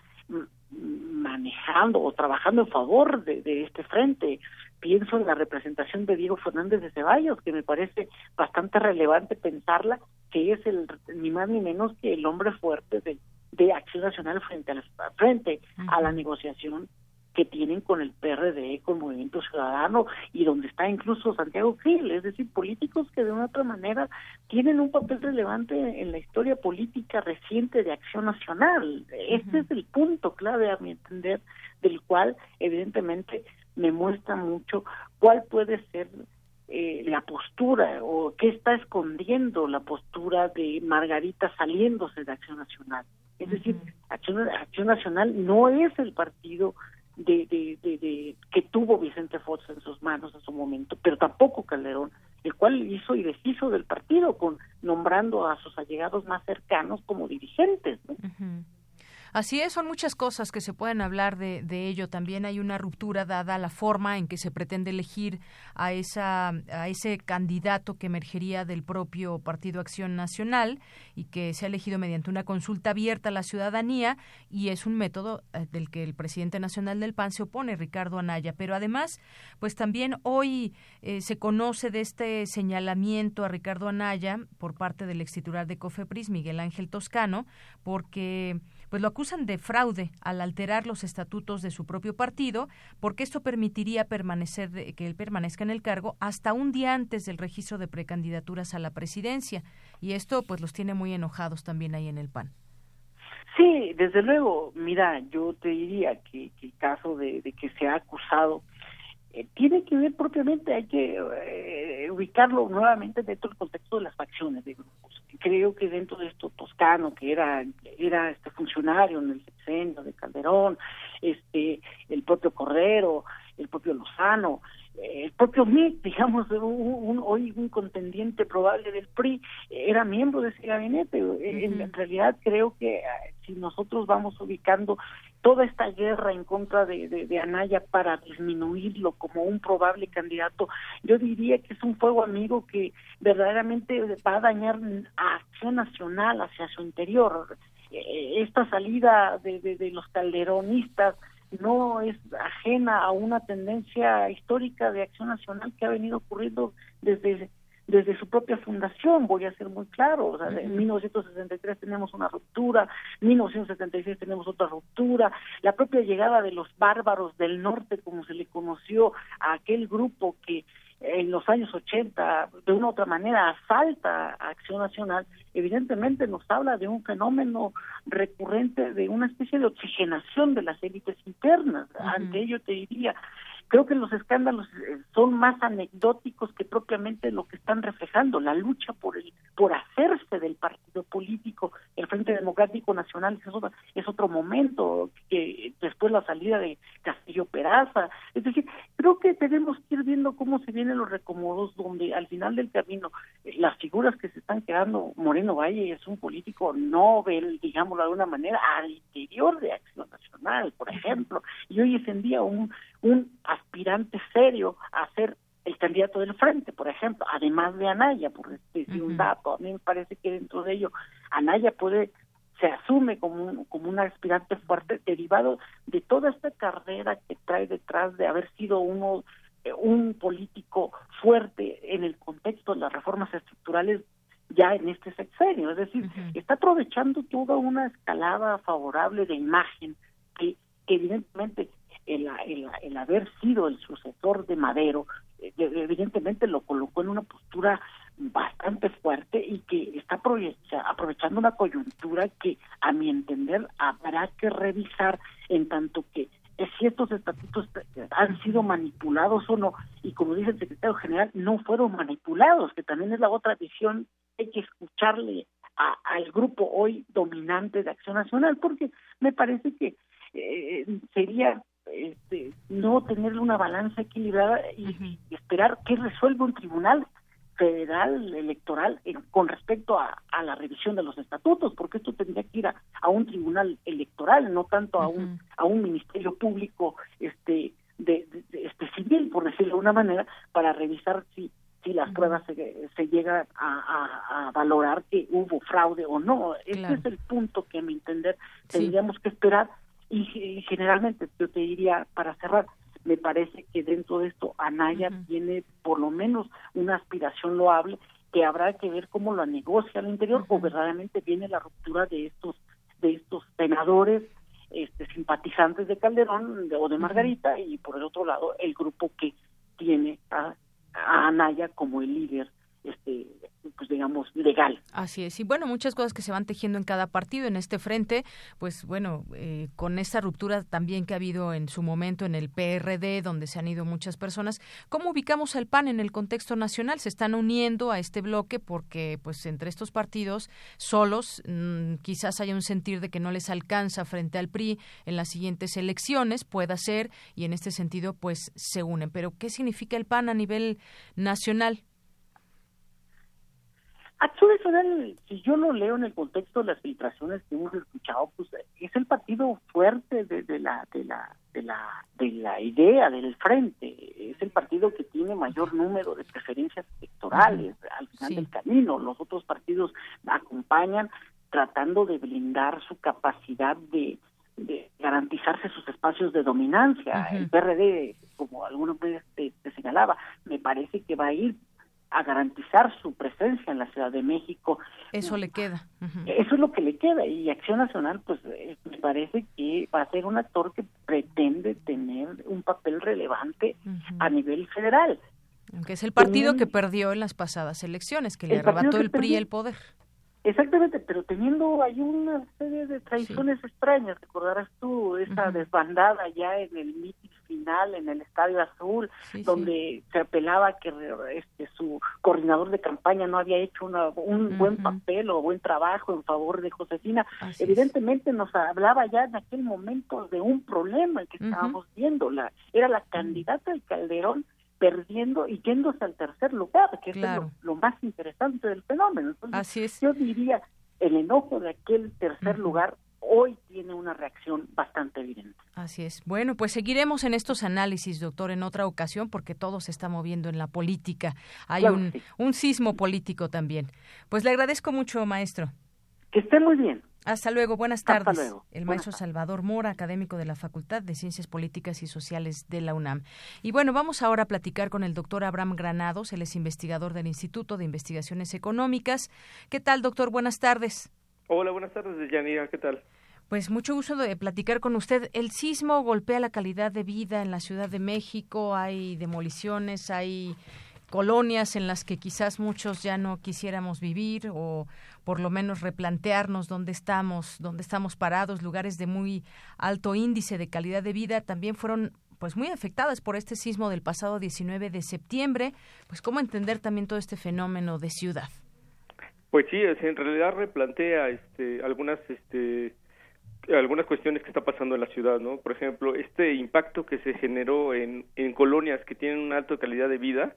manejando o trabajando en favor de, de, este frente. Pienso en la representación de Diego Fernández de Ceballos, que me parece bastante relevante pensarla, que es el ni más ni menos que el hombre fuerte de, de Acción Nacional frente a frente a la negociación que tienen con el PRD, con Movimiento Ciudadano y donde está incluso Santiago Gil, es decir, políticos que de una otra manera tienen un papel relevante en la historia política reciente de Acción Nacional. Este es el punto clave, a mi entender, del cual evidentemente me muestra mucho cuál puede ser eh, la postura o qué está escondiendo la postura de Margarita saliéndose de Acción Nacional. Es decir, Acción, Acción Nacional no es el partido de, de, de, que tuvo Vicente Fox en sus manos en su momento, pero tampoco Calderón, el cual hizo y deshizo del partido con nombrando a sus allegados más cercanos como dirigentes. Así es, son muchas cosas que se pueden hablar de, de, ello. También hay una ruptura dada la forma en que se pretende elegir a, esa, a ese candidato que emergería del propio Partido Acción Nacional y que se ha elegido mediante una consulta abierta a la ciudadanía y es un método eh, del que el presidente nacional del PAN se opone, Ricardo Anaya. Pero además, pues también hoy eh, se conoce de este señalamiento a Ricardo Anaya por parte del ex titular de COFEPRIS, Miguel Ángel Toscano, porque pues lo acusan de fraude al alterar los estatutos de su propio partido, porque esto permitiría permanecer que él permanezca en el cargo hasta un día antes del registro de precandidaturas a la presidencia y esto pues los tiene muy enojados también ahí en el PAN. Sí, desde luego, mira, yo te diría que, el caso de, que se ha acusado eh, tiene que ver propiamente, hay que eh, ubicarlo nuevamente dentro del contexto de las facciones de grupos. Creo que dentro de esto Toscano, que era era este funcionario en el sexenio de Calderón, este el propio Correro, el propio Lozano, el propio MIT, digamos, un, hoy un contendiente probable del PRI, era miembro de ese gabinete. En realidad creo que ah, si nosotros vamos ubicando toda esta guerra en contra de, de, Anaya para disminuirlo como un probable candidato, yo diría que es un fuego amigo que verdaderamente va a dañar a Acción Nacional hacia su interior. Eh, esta salida de, de los calderonistas no es ajena a una tendencia histórica de acción nacional que ha venido ocurriendo desde desde su propia fundación, voy a ser muy claro, o sea, en 1963 tenemos una ruptura, en 1976 tenemos otra ruptura, la propia llegada de los bárbaros del norte, como se le conoció a aquel grupo que en los años 80 de una u otra manera asalta a Acción Nacional, evidentemente nos habla de un fenómeno recurrente de una especie de oxigenación de las élites internas. Ante ello te diría, creo que los escándalos eh, son más anecdóticos que propiamente lo que están reflejando la lucha por el por hacerse del partido político el Frente Democrático Nacional es otro, es otro momento que después la salida de Castillo Peraza. Es decir creo que tenemos que ir viendo cómo se vienen los recomodos donde al final del camino eh, las figuras que se están quedando Moreno Valle es un político Nobel digámoslo de alguna manera al interior de Acción Nacional por ejemplo y hoy es en día un un aspirante serio a ser el candidato del frente, por ejemplo, además de Anaya, por decir un dato, a mí me parece que dentro de ello Anaya puede se asume como un, como un aspirante fuerte derivado de toda esta carrera que trae detrás de haber sido uno eh, un político fuerte en el contexto de las reformas estructurales ya en este sexenio, es decir, está aprovechando toda una escalada favorable de imagen que evidentemente el, el, haber sido el sucesor de Madero, eh, evidentemente lo colocó en una postura bastante fuerte y que está aprovechando una coyuntura que, a mi entender, habrá que revisar en tanto que si estos estatutos han sido manipulados o no, y como dice el secretario general, no fueron manipulados, que también es la otra visión, hay que escucharle al grupo hoy dominante de Acción Nacional, porque me parece que eh, sería este, no tener una balanza equilibrada y, esperar que resuelva un tribunal federal electoral con respecto a, la revisión de los estatutos, porque esto tendría que ir a, un tribunal electoral, no tanto a un a un ministerio público este de, este civil, por decirlo de una manera, para revisar si si las pruebas se, se llega a, valorar que hubo fraude o no. Ese es el punto que a mi entender tendríamos que esperar y, generalmente yo te diría para cerrar me parece que dentro de esto Anaya tiene por lo menos una aspiración loable que habrá que ver cómo lo negocia al interior o verdaderamente viene la ruptura de estos de estos senadores este simpatizantes de Calderón o de Margarita y por el otro lado el grupo que tiene a, a Anaya como el líder este pues digamos legal. Así es. Y bueno muchas cosas que se van tejiendo en cada partido en este frente pues bueno eh, con esta ruptura también que ha habido en su momento en el PRD donde se han ido muchas personas. Cómo ubicamos al PAN en el contexto nacional se están uniendo a este bloque porque pues entre estos partidos solos mm, quizás haya un sentir de que no les alcanza frente al PRI en las siguientes elecciones pueda ser y en este sentido pues se unen. Pero qué significa el PAN a nivel nacional Acción Nacional, si yo lo leo en el contexto de las filtraciones que hemos escuchado, pues es el partido fuerte de, la de la de la de la idea del frente, es el partido que tiene mayor número de preferencias electorales al final del camino. Los otros partidos acompañan tratando de blindar su capacidad de, de garantizarse sus espacios de dominancia. El PRD, como algunos veces te, señalaba, me parece que va a ir a garantizar su presencia en la Ciudad de México. Eso le queda. Eso es lo que le queda y Acción Nacional, pues eh, me parece que va a ser un actor que pretende tener un papel relevante a nivel federal. Aunque es el partido que perdió en las pasadas elecciones, que le arrebató el PRI el poder. Exactamente, pero teniendo hay una serie de traiciones extrañas, recordarás tú esa desbandada ya en el final en el Estadio Azul, donde se apelaba que este su coordinador de campaña no había hecho una, un buen papel o buen trabajo en favor de Josefina. Evidentemente nos hablaba ya en aquel momento de un problema que estábamos viendo, la era la candidata de Calderón perdiendo y yéndose al tercer lugar, que es lo, más interesante del fenómeno. Así es. Yo diría, el enojo de aquel tercer lugar hoy tiene una reacción bastante evidente. Así es. Bueno, pues seguiremos en estos análisis, doctor, en otra ocasión, porque todo se está moviendo en la política. Hay un, un sismo político también. Pues le agradezco mucho, maestro. Que esté muy bien. Hasta luego, buenas tardes. El maestro Salvador Mora, académico de la Facultad de Ciencias Políticas y Sociales de la UNAM. Y bueno, vamos ahora a platicar con el doctor Abraham Granados, él es investigador del Instituto de Investigaciones Económicas. ¿Qué tal, doctor? Buenas tardes. Hola, buenas tardes, Yanira, ¿qué tal? Pues mucho gusto de platicar con usted. El sismo golpea la calidad de vida en la Ciudad de México, hay demoliciones, hay colonias en las que quizás muchos ya no quisiéramos vivir o por lo menos replantearnos dónde estamos, dónde estamos parados, lugares de muy alto índice de calidad de vida también fueron pues muy afectadas por este sismo del pasado 19 de septiembre, pues cómo entender también todo este fenómeno de ciudad. Pues sí, en realidad replantea este algunas este algunas cuestiones que está pasando en la ciudad, ¿no? Por ejemplo, este impacto que se generó en, en colonias que tienen una alta calidad de vida,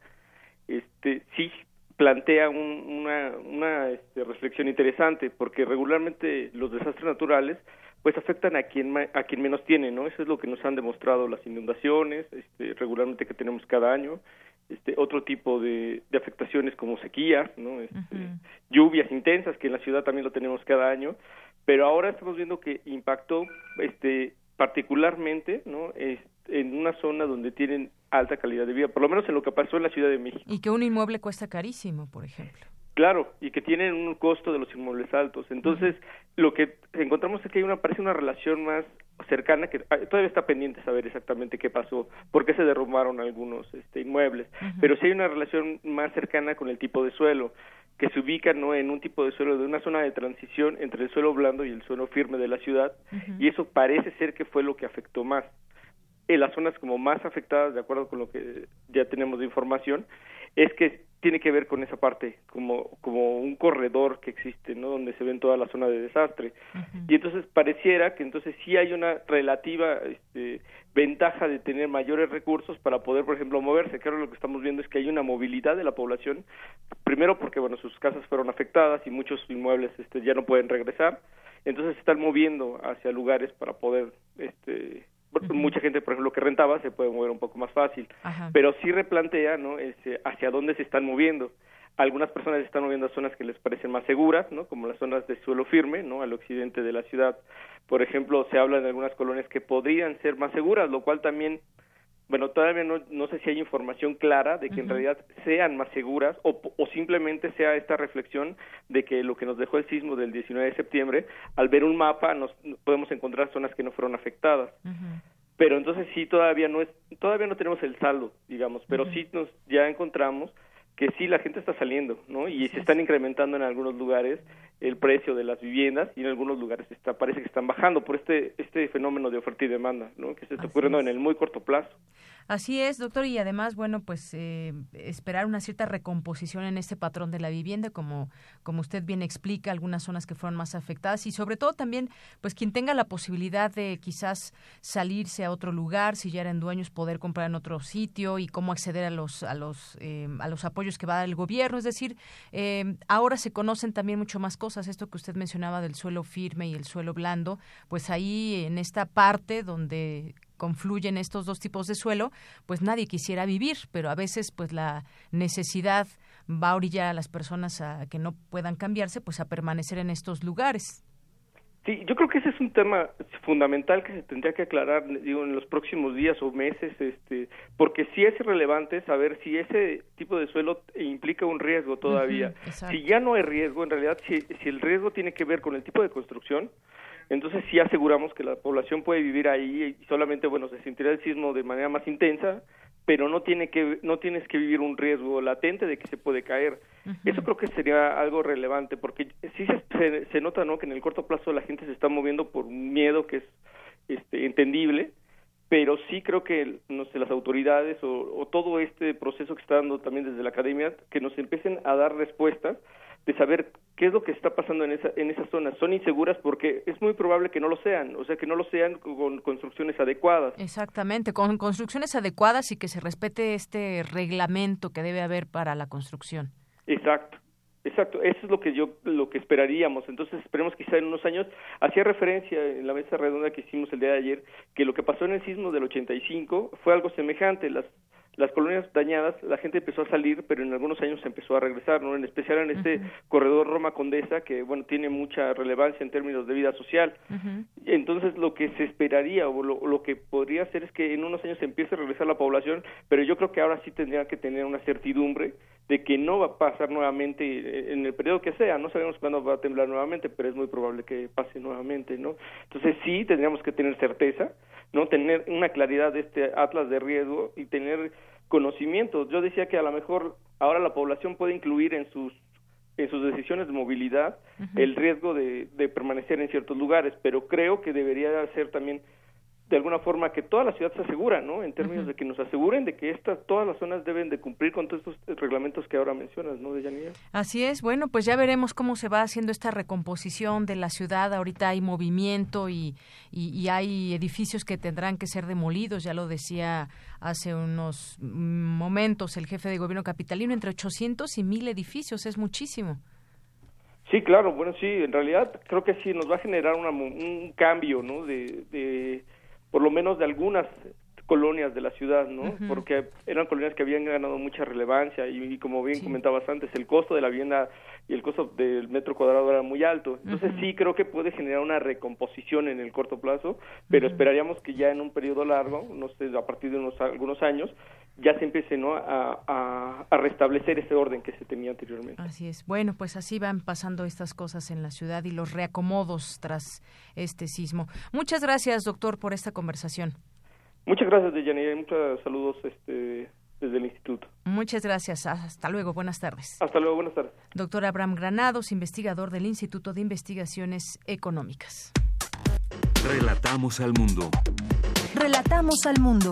este sí plantea una, una este, reflexión interesante porque regularmente los desastres naturales pues afectan a quien a quien menos tiene no eso es lo que nos han demostrado las inundaciones este, regularmente que tenemos cada año este otro tipo de, de afectaciones como sequías no este, lluvias intensas que en la ciudad también lo tenemos cada año pero ahora estamos viendo que impactó este particularmente no en una zona donde tienen alta calidad de vida, por lo menos en lo que pasó en la Ciudad de México. Y que un inmueble cuesta carísimo, por ejemplo. Claro, y que tienen un costo de los inmuebles altos. Entonces, lo que encontramos es que hay una parece una relación más cercana que ah, todavía está pendiente saber exactamente qué pasó, por qué se derrumbaron algunos este, inmuebles, pero sí hay una relación más cercana con el tipo de suelo que se ubica no en un tipo de suelo de una zona de transición entre el suelo blando y el suelo firme de la ciudad y eso parece ser que fue lo que afectó más. En las zonas como más afectadas, de acuerdo con lo que ya tenemos de información, es que tiene que ver con esa parte, como, como un corredor que existe, ¿no? Donde se ven toda la zona de desastre. Y entonces pareciera que entonces sí hay una relativa este, ventaja de tener mayores recursos para poder, por ejemplo, moverse. Claro, lo que estamos viendo es que hay una movilidad de la población, primero porque, bueno, sus casas fueron afectadas y muchos inmuebles este, ya no pueden regresar, entonces se están moviendo hacia lugares para poder este, mucha gente, por ejemplo, que rentaba se puede mover un poco más fácil, pero sí replantea, ¿no? Este, hacia dónde se están moviendo. Algunas personas se están moviendo a zonas que les parecen más seguras, ¿no? Como las zonas de suelo firme, ¿no? Al occidente de la ciudad. Por ejemplo, se habla de algunas colonias que podrían ser más seguras, lo cual también bueno, todavía no, no sé si hay información clara de que en realidad sean más seguras o, o, simplemente sea esta reflexión de que lo que nos dejó el sismo del 19 de septiembre, al ver un mapa nos podemos encontrar zonas que no fueron afectadas. Pero entonces sí todavía no es todavía no tenemos el saldo, digamos, pero sí nos ya encontramos que sí la gente está saliendo, ¿no? Y se están incrementando en algunos lugares el precio de las viviendas y en algunos lugares está, parece que están bajando por este este fenómeno de oferta y demanda, ¿no? Que se está ocurriendo en el muy corto plazo. Así es, doctor, y además, bueno, pues eh, esperar una cierta recomposición en este patrón de la vivienda, como, como usted bien explica, algunas zonas que fueron más afectadas y sobre todo también, pues quien tenga la posibilidad de quizás salirse a otro lugar, si ya eran dueños, poder comprar en otro sitio y cómo acceder a los a los eh, a los apoyos que va a dar el gobierno, es decir, eh, ahora se conocen también mucho más cosas, esto que usted mencionaba del suelo firme y el suelo blando, pues ahí en esta parte donde confluyen estos dos tipos de suelo, pues nadie quisiera vivir, pero a veces pues la necesidad va a orillar a las personas a que no puedan cambiarse, pues a permanecer en estos lugares. Sí, yo creo que ese es un tema fundamental que se tendría que aclarar, digo, en los próximos días o meses, este, porque sí es relevante saber si ese tipo de suelo implica un riesgo todavía. si ya no hay riesgo, en realidad, si, si el riesgo tiene que ver con el tipo de construcción, entonces sí aseguramos que la población puede vivir ahí y solamente, bueno, se sentirá el sismo de manera más intensa, pero no tiene que no tienes que vivir un riesgo latente de que se puede caer. Eso creo que sería algo relevante porque sí se, se, nota, ¿no? Que en el corto plazo la gente se está moviendo por un miedo que es este, entendible, pero sí creo que no sé, las autoridades o, o todo este proceso que está dando también desde la academia que nos empiecen a dar respuestas de saber qué es lo que está pasando en esa en esas zonas. Son inseguras porque es muy probable que no lo sean, o sea, que no lo sean con construcciones adecuadas. Exactamente, con construcciones adecuadas y que se respete este reglamento que debe haber para la construcción. Exacto. Exacto, eso es lo que yo lo que esperaríamos. Entonces, esperemos quizá en unos años. Hacía referencia en la mesa redonda que hicimos el día de ayer que lo que pasó en el sismo del 85 fue algo semejante. Las las colonias dañadas, la gente empezó a salir, pero en algunos años se empezó a regresar, ¿no? En especial en este corredor Roma Condesa, que, bueno, tiene mucha relevancia en términos de vida social. Entonces, lo que se esperaría o lo, lo, que podría ser es que en unos años se empiece a regresar la población, pero yo creo que ahora sí tendría que tener una certidumbre de que no va a pasar nuevamente eh, en el periodo que sea, no sabemos cuándo va a temblar nuevamente, pero es muy probable que pase nuevamente, ¿no? Entonces, sí tendríamos que tener certeza no tener una claridad de este atlas de riesgo y tener conocimiento. Yo decía que a lo mejor ahora la población puede incluir en sus en sus decisiones de movilidad el riesgo de, de permanecer en ciertos lugares, pero creo que debería ser también de alguna forma que toda la ciudad se asegura, ¿no? En términos de que nos aseguren de que estas todas las zonas deben de cumplir con todos estos reglamentos que ahora mencionas, ¿no? De Yanira. Así es. Bueno, pues ya veremos cómo se va haciendo esta recomposición de la ciudad. Ahorita hay movimiento y, y, hay edificios que tendrán que ser demolidos. Ya lo decía hace unos momentos el jefe de gobierno capitalino, entre 800 y 1000 edificios. Es muchísimo. Sí, claro, bueno, sí, en realidad creo que sí nos va a generar una, un cambio, ¿no? de, de por lo menos de algunas colonias de la ciudad, ¿no? Porque eran colonias que habían ganado mucha relevancia y, como bien comentabas antes, el costo de la vivienda y el costo del metro cuadrado era muy alto. Entonces sí creo que puede generar una recomposición en el corto plazo, pero esperaríamos que ya en un periodo largo, no sé, a partir de unos algunos años, ya se empiece ¿no? a, a, restablecer ese orden que se tenía anteriormente. Así es. Bueno, pues así van pasando estas cosas en la ciudad y los reacomodos tras este sismo. Muchas gracias, doctor, por esta conversación. Muchas gracias, Deyanira, y muchos saludos este, desde el instituto. Muchas gracias. Hasta luego. Buenas tardes. Hasta luego. Buenas tardes. Doctor Abraham Granados, investigador del Instituto de Investigaciones Económicas. Relatamos al mundo. Relatamos al mundo.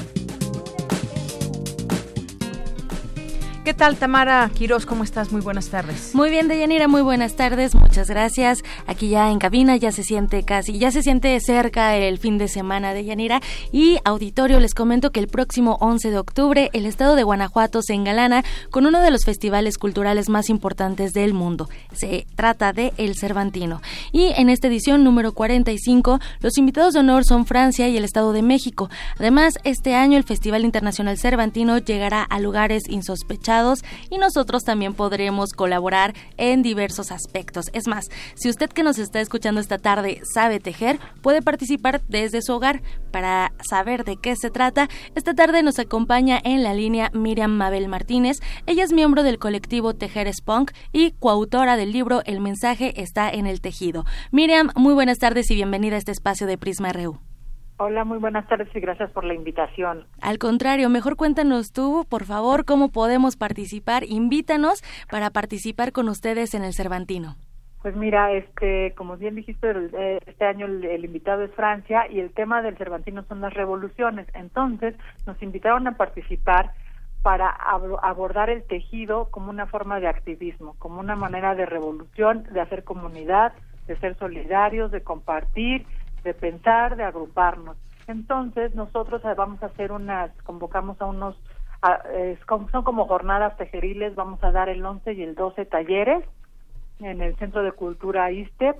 ¿Qué tal, Tamara Quiroz? ¿Cómo estás? Muy buenas tardes. Muy bien, Deyanira, muy buenas tardes. Muchas gracias. Aquí ya en cabina ya se siente casi, ya se siente cerca el fin de semana de Yanira. Y auditorio, les comento que el próximo 11 de octubre el estado de Guanajuato se engalana con uno de los festivales culturales más importantes del mundo. Se trata de El Cervantino. Y en esta edición número 45, los invitados de honor son Francia y el Estado de México. Además, este año el Festival Internacional Cervantino llegará a lugares insospechados y nosotros también podremos colaborar en diversos aspectos. Es más, si usted que nos está escuchando esta tarde sabe tejer, puede participar desde su hogar. Para saber de qué se trata, esta tarde nos acompaña en la línea Miriam Mabel Martínez. Ella es miembro del colectivo Tejer Spunk y coautora del libro El mensaje está en el tejido. Miriam, muy buenas tardes y bienvenida a este espacio de Prisma RU. Hola, muy buenas tardes y gracias por la invitación. Al contrario, mejor cuéntanos tú, por favor, cómo podemos participar. Invítanos para participar con ustedes en el Cervantino. Pues mira, este, como bien dijiste, eh, este año el, invitado es Francia y el tema del Cervantino son las revoluciones. Entonces, nos invitaron a participar para abordar el tejido como una forma de activismo, como una manera de revolución, de hacer comunidad, de ser solidarios, de compartir de pensar, de agruparnos. Entonces, nosotros eh, vamos a hacer unas, convocamos a unos, son como jornadas tejeriles, vamos a dar el 11 y el 12 talleres en el Centro de Cultura ISTEP,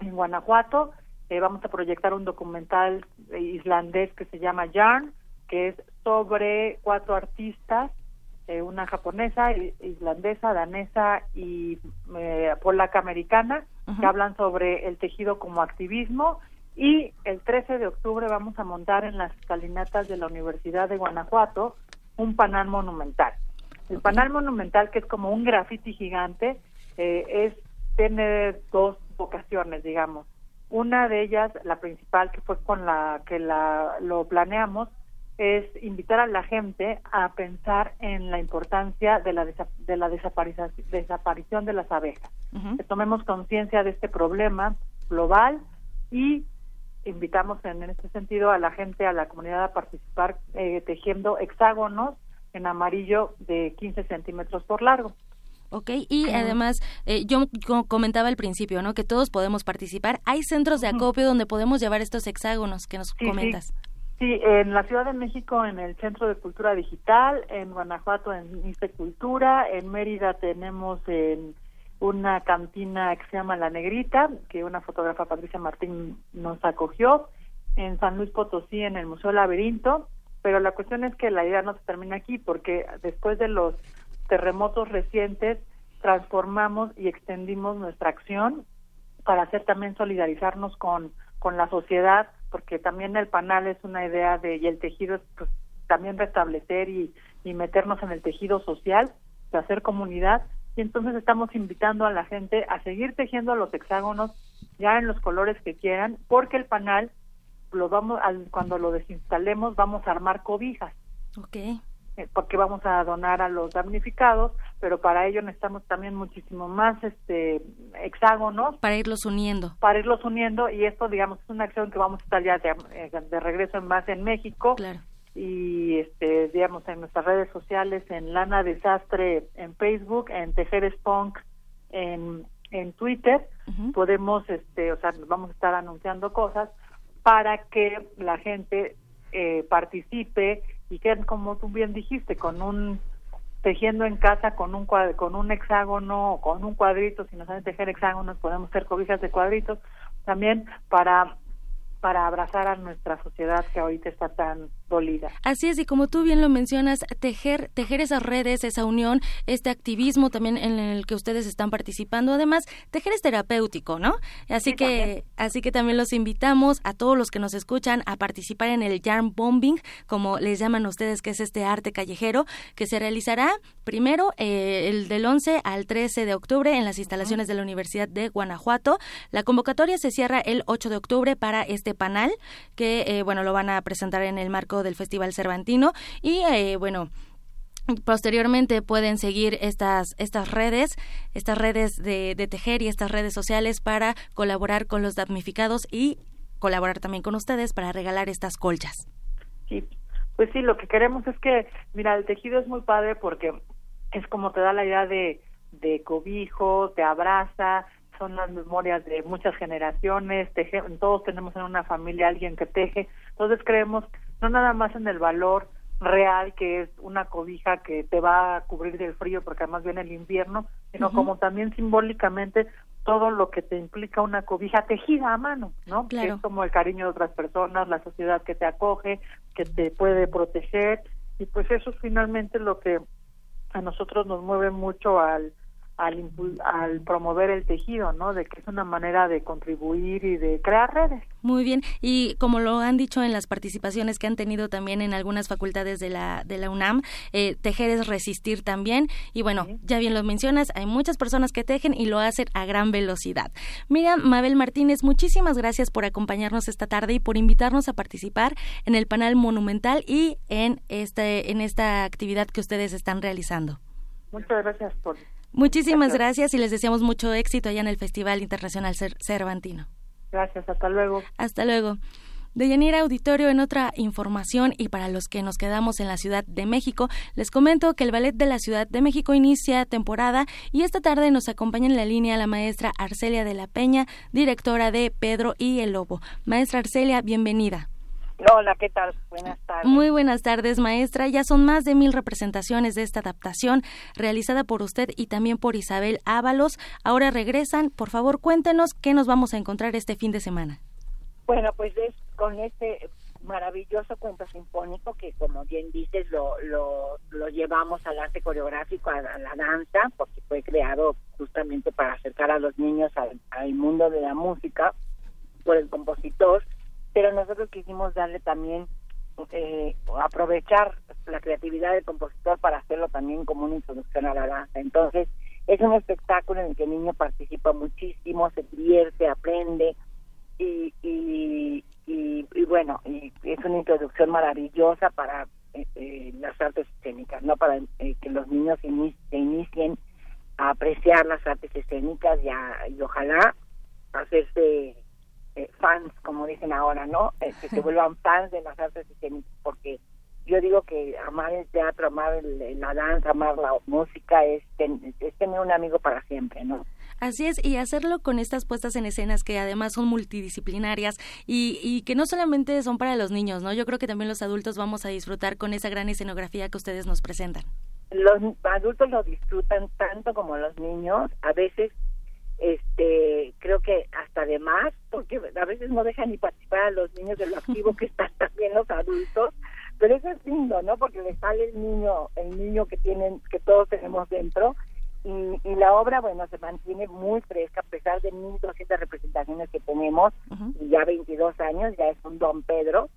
en Guanajuato. Eh, vamos a proyectar un documental islandés que se llama Yarn, que es sobre cuatro artistas, eh, una japonesa, islandesa, danesa y polaca americana, que hablan sobre el tejido como activismo y el 13 de octubre vamos a montar en las escalinatas de la Universidad de Guanajuato un panal monumental. El panal monumental, que es como un grafiti gigante, eh, es tiene dos vocaciones, digamos. Una de ellas, la principal, que fue con la que la, lo planeamos, es invitar a la gente a pensar en la importancia de la, de la desaparición de las abejas. Que tomemos conciencia de este problema global y invitamos en, este sentido a la gente, a la comunidad a participar eh, tejiendo hexágonos en amarillo de 15 centímetros por largo. Ok, y además, eh, yo comentaba al principio, ¿no? Que todos podemos participar. Hay centros de acopio donde podemos llevar estos hexágonos que nos comentas. Sí, en la Ciudad de México en el Centro de Cultura Digital, en Guanajuato en Inste Cultura, en Mérida tenemos en una cantina que se llama La Negrita, que una fotógrafa Patricia Martín nos acogió, en San Luis Potosí en el Museo Laberinto, pero la cuestión es que la idea no se termina aquí porque después de los terremotos recientes transformamos y extendimos nuestra acción para hacer también solidarizarnos con, con la sociedad porque también el panal es una idea de, y el tejido es pues, también restablecer y, y meternos en el tejido social, de hacer comunidad, y entonces estamos invitando a la gente a seguir tejiendo los hexágonos ya en los colores que quieran, porque el panal lo vamos cuando lo desinstalemos vamos a armar cobijas. Okay. Eh, porque vamos a donar a los damnificados, pero para ello necesitamos también muchísimo más este hexágonos para irlos uniendo. Para irlos uniendo y esto digamos es una acción que vamos a estar ya de, eh, regreso en base en México. Y este digamos en nuestras redes sociales en Lana Desastre en Facebook, en Tejer Spunk en en Twitter, podemos este, o sea, vamos a estar anunciando cosas para que la gente eh, participe y que como tú bien dijiste con un tejiendo en casa con un con un hexágono o con un cuadrito si no saben tejer hexágonos podemos hacer cobijas de cuadritos también para para abrazar a nuestra sociedad que ahorita está tan Así es, y como tú bien lo mencionas, tejer, tejer esas redes, esa unión, este activismo también en el que ustedes están participando, además, tejer es terapéutico, ¿no? Así que, así que también los invitamos a todos los que nos escuchan a participar en el yarn bombing, como les llaman ustedes, que es este arte callejero, que se realizará primero eh, el del 11 al 13 de octubre en las instalaciones de la Universidad de Guanajuato. La convocatoria se cierra el 8 de octubre para este panel, que, eh, bueno, lo van a presentar en el marco del Festival Cervantino y eh, bueno posteriormente pueden seguir estas estas redes estas redes de, tejer y estas redes sociales para colaborar con los damnificados y colaborar también con ustedes para regalar estas colchas. Sí pues sí lo que queremos es que mira el tejido es muy padre porque es como te da la idea de de cobijo te abraza son las memorias de muchas generaciones, teje, todos tenemos en una familia alguien que teje, entonces creemos no nada más en el valor real que es una cobija que te va a cubrir del frío porque además viene el invierno, sino como también simbólicamente todo lo que te implica una cobija tejida a mano, ¿no? Que es como el cariño de otras personas, la sociedad que te acoge, que te puede proteger. Y pues eso es finalmente lo que a nosotros nos mueve mucho al al, al promover el tejido, ¿no? De que es una manera de contribuir y de crear redes. Muy bien, y como lo han dicho en las participaciones que han tenido también en algunas facultades de la, de la UNAM, eh, tejer es resistir también, y bueno, ya bien lo mencionas, hay muchas personas que tejen y lo hacen a gran velocidad. Miriam Mabel Martínez, muchísimas gracias por acompañarnos esta tarde y por invitarnos a participar en el panel monumental y en, este, en esta actividad que ustedes están realizando. Muchas gracias por Muchísimas gracias y les deseamos mucho éxito allá en el Festival Internacional Cervantino. Gracias, hasta luego. Hasta luego. Deyanira Auditorio, en otra información y para los que nos quedamos en la Ciudad de México, les comento que el Ballet de la Ciudad de México inicia temporada y esta tarde nos acompaña en la línea la maestra Arcelia de la Peña, directora de Pedro y el Lobo. Maestra Arcelia, bienvenida. Hola, ¿qué tal? Buenas tardes. Muy buenas tardes, maestra. Ya son más de mil representaciones de esta adaptación realizada por usted y también por Isabel Ábalos. Ahora regresan. Por favor, cuéntenos qué nos vamos a encontrar este fin de semana. Bueno, pues es con este maravilloso cuento sinfónico que, como bien dices, lo, lo, lo llevamos al arte coreográfico, a, la danza, porque fue creado justamente para acercar a los niños al, al mundo de la música por el compositor pero nosotros quisimos darle también, eh, aprovechar la creatividad del compositor para hacerlo también como una introducción a la danza. Entonces, es un espectáculo en el que el niño participa muchísimo, se divierte, aprende y, y, y, bueno, y es una introducción maravillosa para eh, eh, las artes escénicas, no para que los niños se inicien a apreciar las artes escénicas y, y ojalá hacerse eh, fans, como dicen ahora, ¿no? Eh, que se vuelvan fans de las artes escénicas, porque yo digo que amar el teatro, amar la danza, amar la música es, es tener un amigo para siempre, ¿no? Así es, y hacerlo con estas puestas en escenas que además son multidisciplinarias y, y, que no solamente son para los niños, ¿no? Yo creo que también los adultos vamos a disfrutar con esa gran escenografía que ustedes nos presentan. Los adultos lo disfrutan tanto como los niños. A veces este creo que hasta de más porque a veces no dejan ni participar a los niños de lo activo que están también los adultos pero eso es lindo no porque le sale el niño el niño que tienen que todos tenemos dentro y, y la obra bueno se mantiene muy fresca a pesar de 1200 representaciones que tenemos y ya 22 años ya es un Don Pedro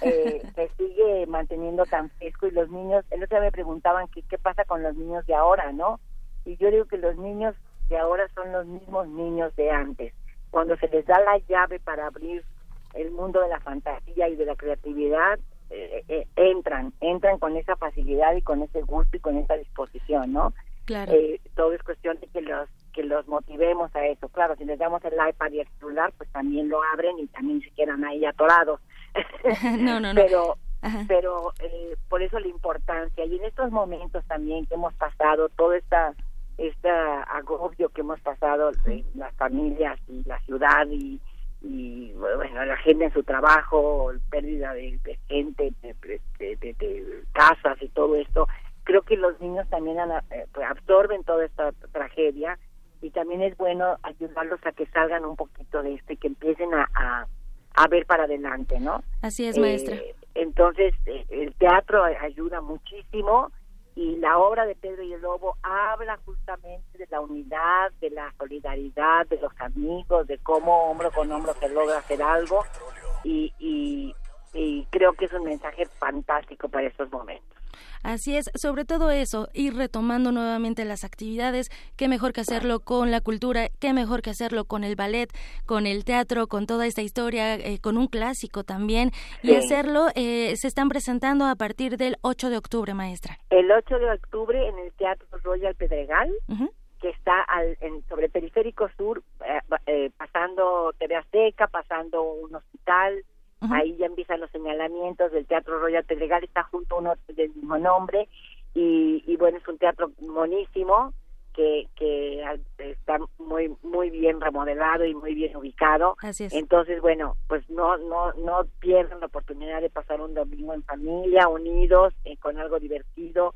eh, se sigue manteniendo tan fresco y los niños el otro día me preguntaban qué qué pasa con los niños de ahora no y yo digo que los niños de ahora son los mismos niños de antes. Cuando se les da la llave para abrir el mundo de la fantasía y de la creatividad, eh, eh, entran, entran con esa facilidad y con ese gusto y con esa disposición, ¿no? Claro. Eh, todo es cuestión de que los que los motivemos a eso. Claro, si les damos el iPad y el celular, pues también lo abren y también se quedan ahí atorados. no, no, no. Pero, pero por eso la importancia. Y en estos momentos también que hemos pasado, toda esta este agobio que hemos pasado en las familias y la ciudad y, y bueno la gente en su trabajo pérdida de, gente de, casas y todo esto creo que los niños también eh, pues, absorben toda esta tragedia y también es bueno ayudarlos a que salgan un poquito de esto y que empiecen a, a, ver para adelante no así es maestra. Eh, entonces eh, el teatro ayuda muchísimo y la obra de Pedro y el Lobo habla justamente de la unidad, de la solidaridad, de los amigos, de cómo hombro con hombro se logra hacer algo y, y, y creo que es un mensaje fantástico para estos momentos. Así es, sobre todo eso, ir retomando nuevamente las actividades, qué mejor que hacerlo con la cultura, qué mejor que hacerlo con el ballet, con el teatro, con toda esta historia, eh, con un clásico también, y hacerlo, eh, se están presentando a partir del 8 de octubre, maestra. El 8 de octubre en el Teatro Royal Pedregal. que está al, en, sobre Periférico Sur, eh, pasando TV Azteca, pasando un hospital, Ahí ya empiezan los señalamientos del Teatro Royal Pedregal, está junto a uno del mismo nombre y, y bueno, es un teatro monísimo que, que está muy muy bien remodelado y muy bien ubicado. Entonces, bueno, pues no no no pierdan la oportunidad de pasar un domingo en familia, unidos, eh, con algo divertido.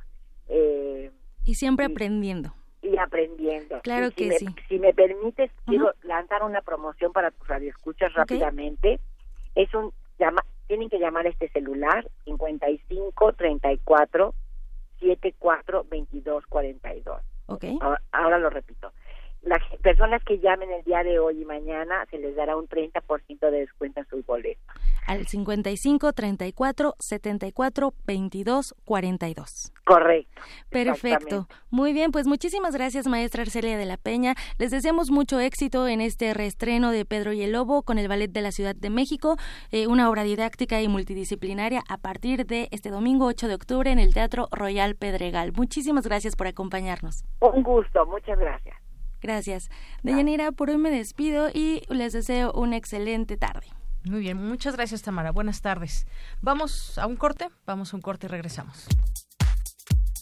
Eh, y siempre aprendiendo. Y aprendiendo. Claro que sí. Si me permites, quiero lanzar una promoción para tus radioescuchas rápidamente es un llama, tienen que llamar este celular 55 34 742242. Ok. Ahora, ahora lo repito. Las personas que llamen el día de hoy y mañana se les dará un 30% de descuento en sus boletos. Al 55 34 74 22 42. Correcto. Perfecto. Muy bien, pues muchísimas gracias, maestra Arcelia de la Peña. Les deseamos mucho éxito en este reestreno de Pedro y el Lobo con el Ballet de la Ciudad de México, eh, una obra didáctica y multidisciplinaria a partir de este domingo 8 de octubre en el Teatro Royal Pedregal. Muchísimas gracias por acompañarnos. Un gusto, muchas gracias. Gracias. Deyanira, por hoy me despido y les deseo una excelente tarde. Muy bien, muchas gracias Tamara. Buenas tardes. Vamos a un corte, vamos a un corte y regresamos.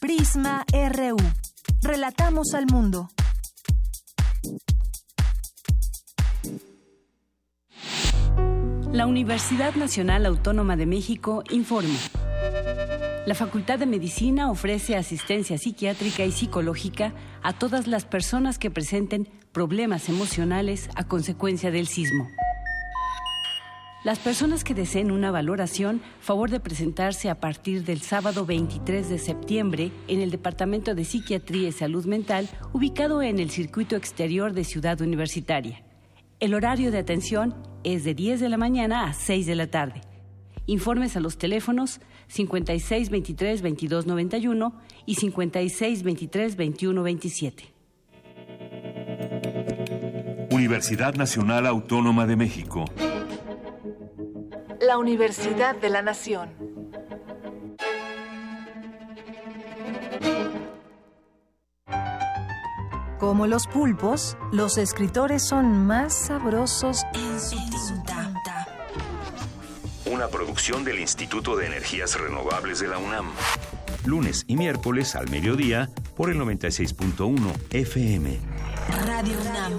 Prisma RU. Relatamos al mundo. La Universidad Nacional Autónoma de México informa. La Facultad de Medicina ofrece asistencia psiquiátrica y psicológica a todas las personas que presenten problemas emocionales a consecuencia del sismo. Las personas que deseen una valoración, favor de presentarse a partir del sábado 23 de septiembre en el Departamento de Psiquiatría y Salud Mental, ubicado en el circuito exterior de Ciudad Universitaria. El horario de atención es de 10 de la mañana a 6 de la tarde. Informes a los teléfonos 56 23 22 91 y 56 23 21 27. Universidad Nacional Autónoma de México. La Universidad de la Nación. Como los pulpos, los escritores son más sabrosos en su tinta. Una producción del Instituto de Energías Renovables de la UNAM. Lunes y miércoles al mediodía por el 96.1 FM. Radio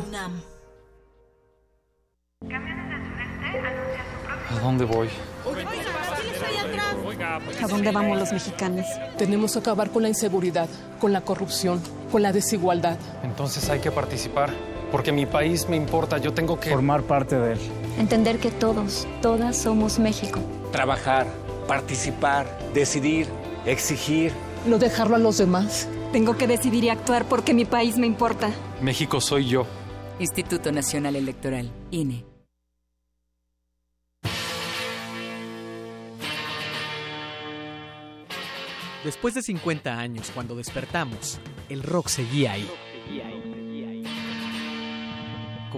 UNAM. ¿A dónde voy? ¿A dónde vamos los mexicanos? Tenemos que acabar con la inseguridad, con la corrupción, con la desigualdad. Entonces hay que participar, porque mi país me importa, yo tengo que... Formar parte de él. Entender que todos, todas somos México. Trabajar, participar, decidir, exigir. No dejarlo a los demás. Tengo que decidir y actuar porque mi país me importa. México soy yo. Instituto Nacional Electoral, INE. Después de 50 años, cuando despertamos, el rock seguía ahí.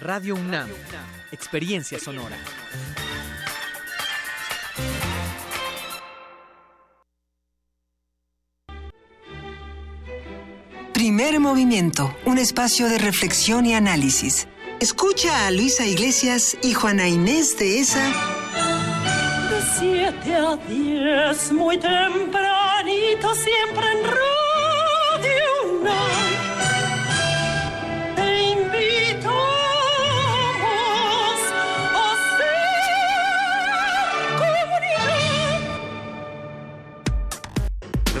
Radio UNAM, Experiencia Sonora. Primer movimiento, un espacio de reflexión y análisis. Escucha a Luisa Iglesias y Juana Inés de esa. De 7 a 10, muy tempranito, siempre en Radio UNAM.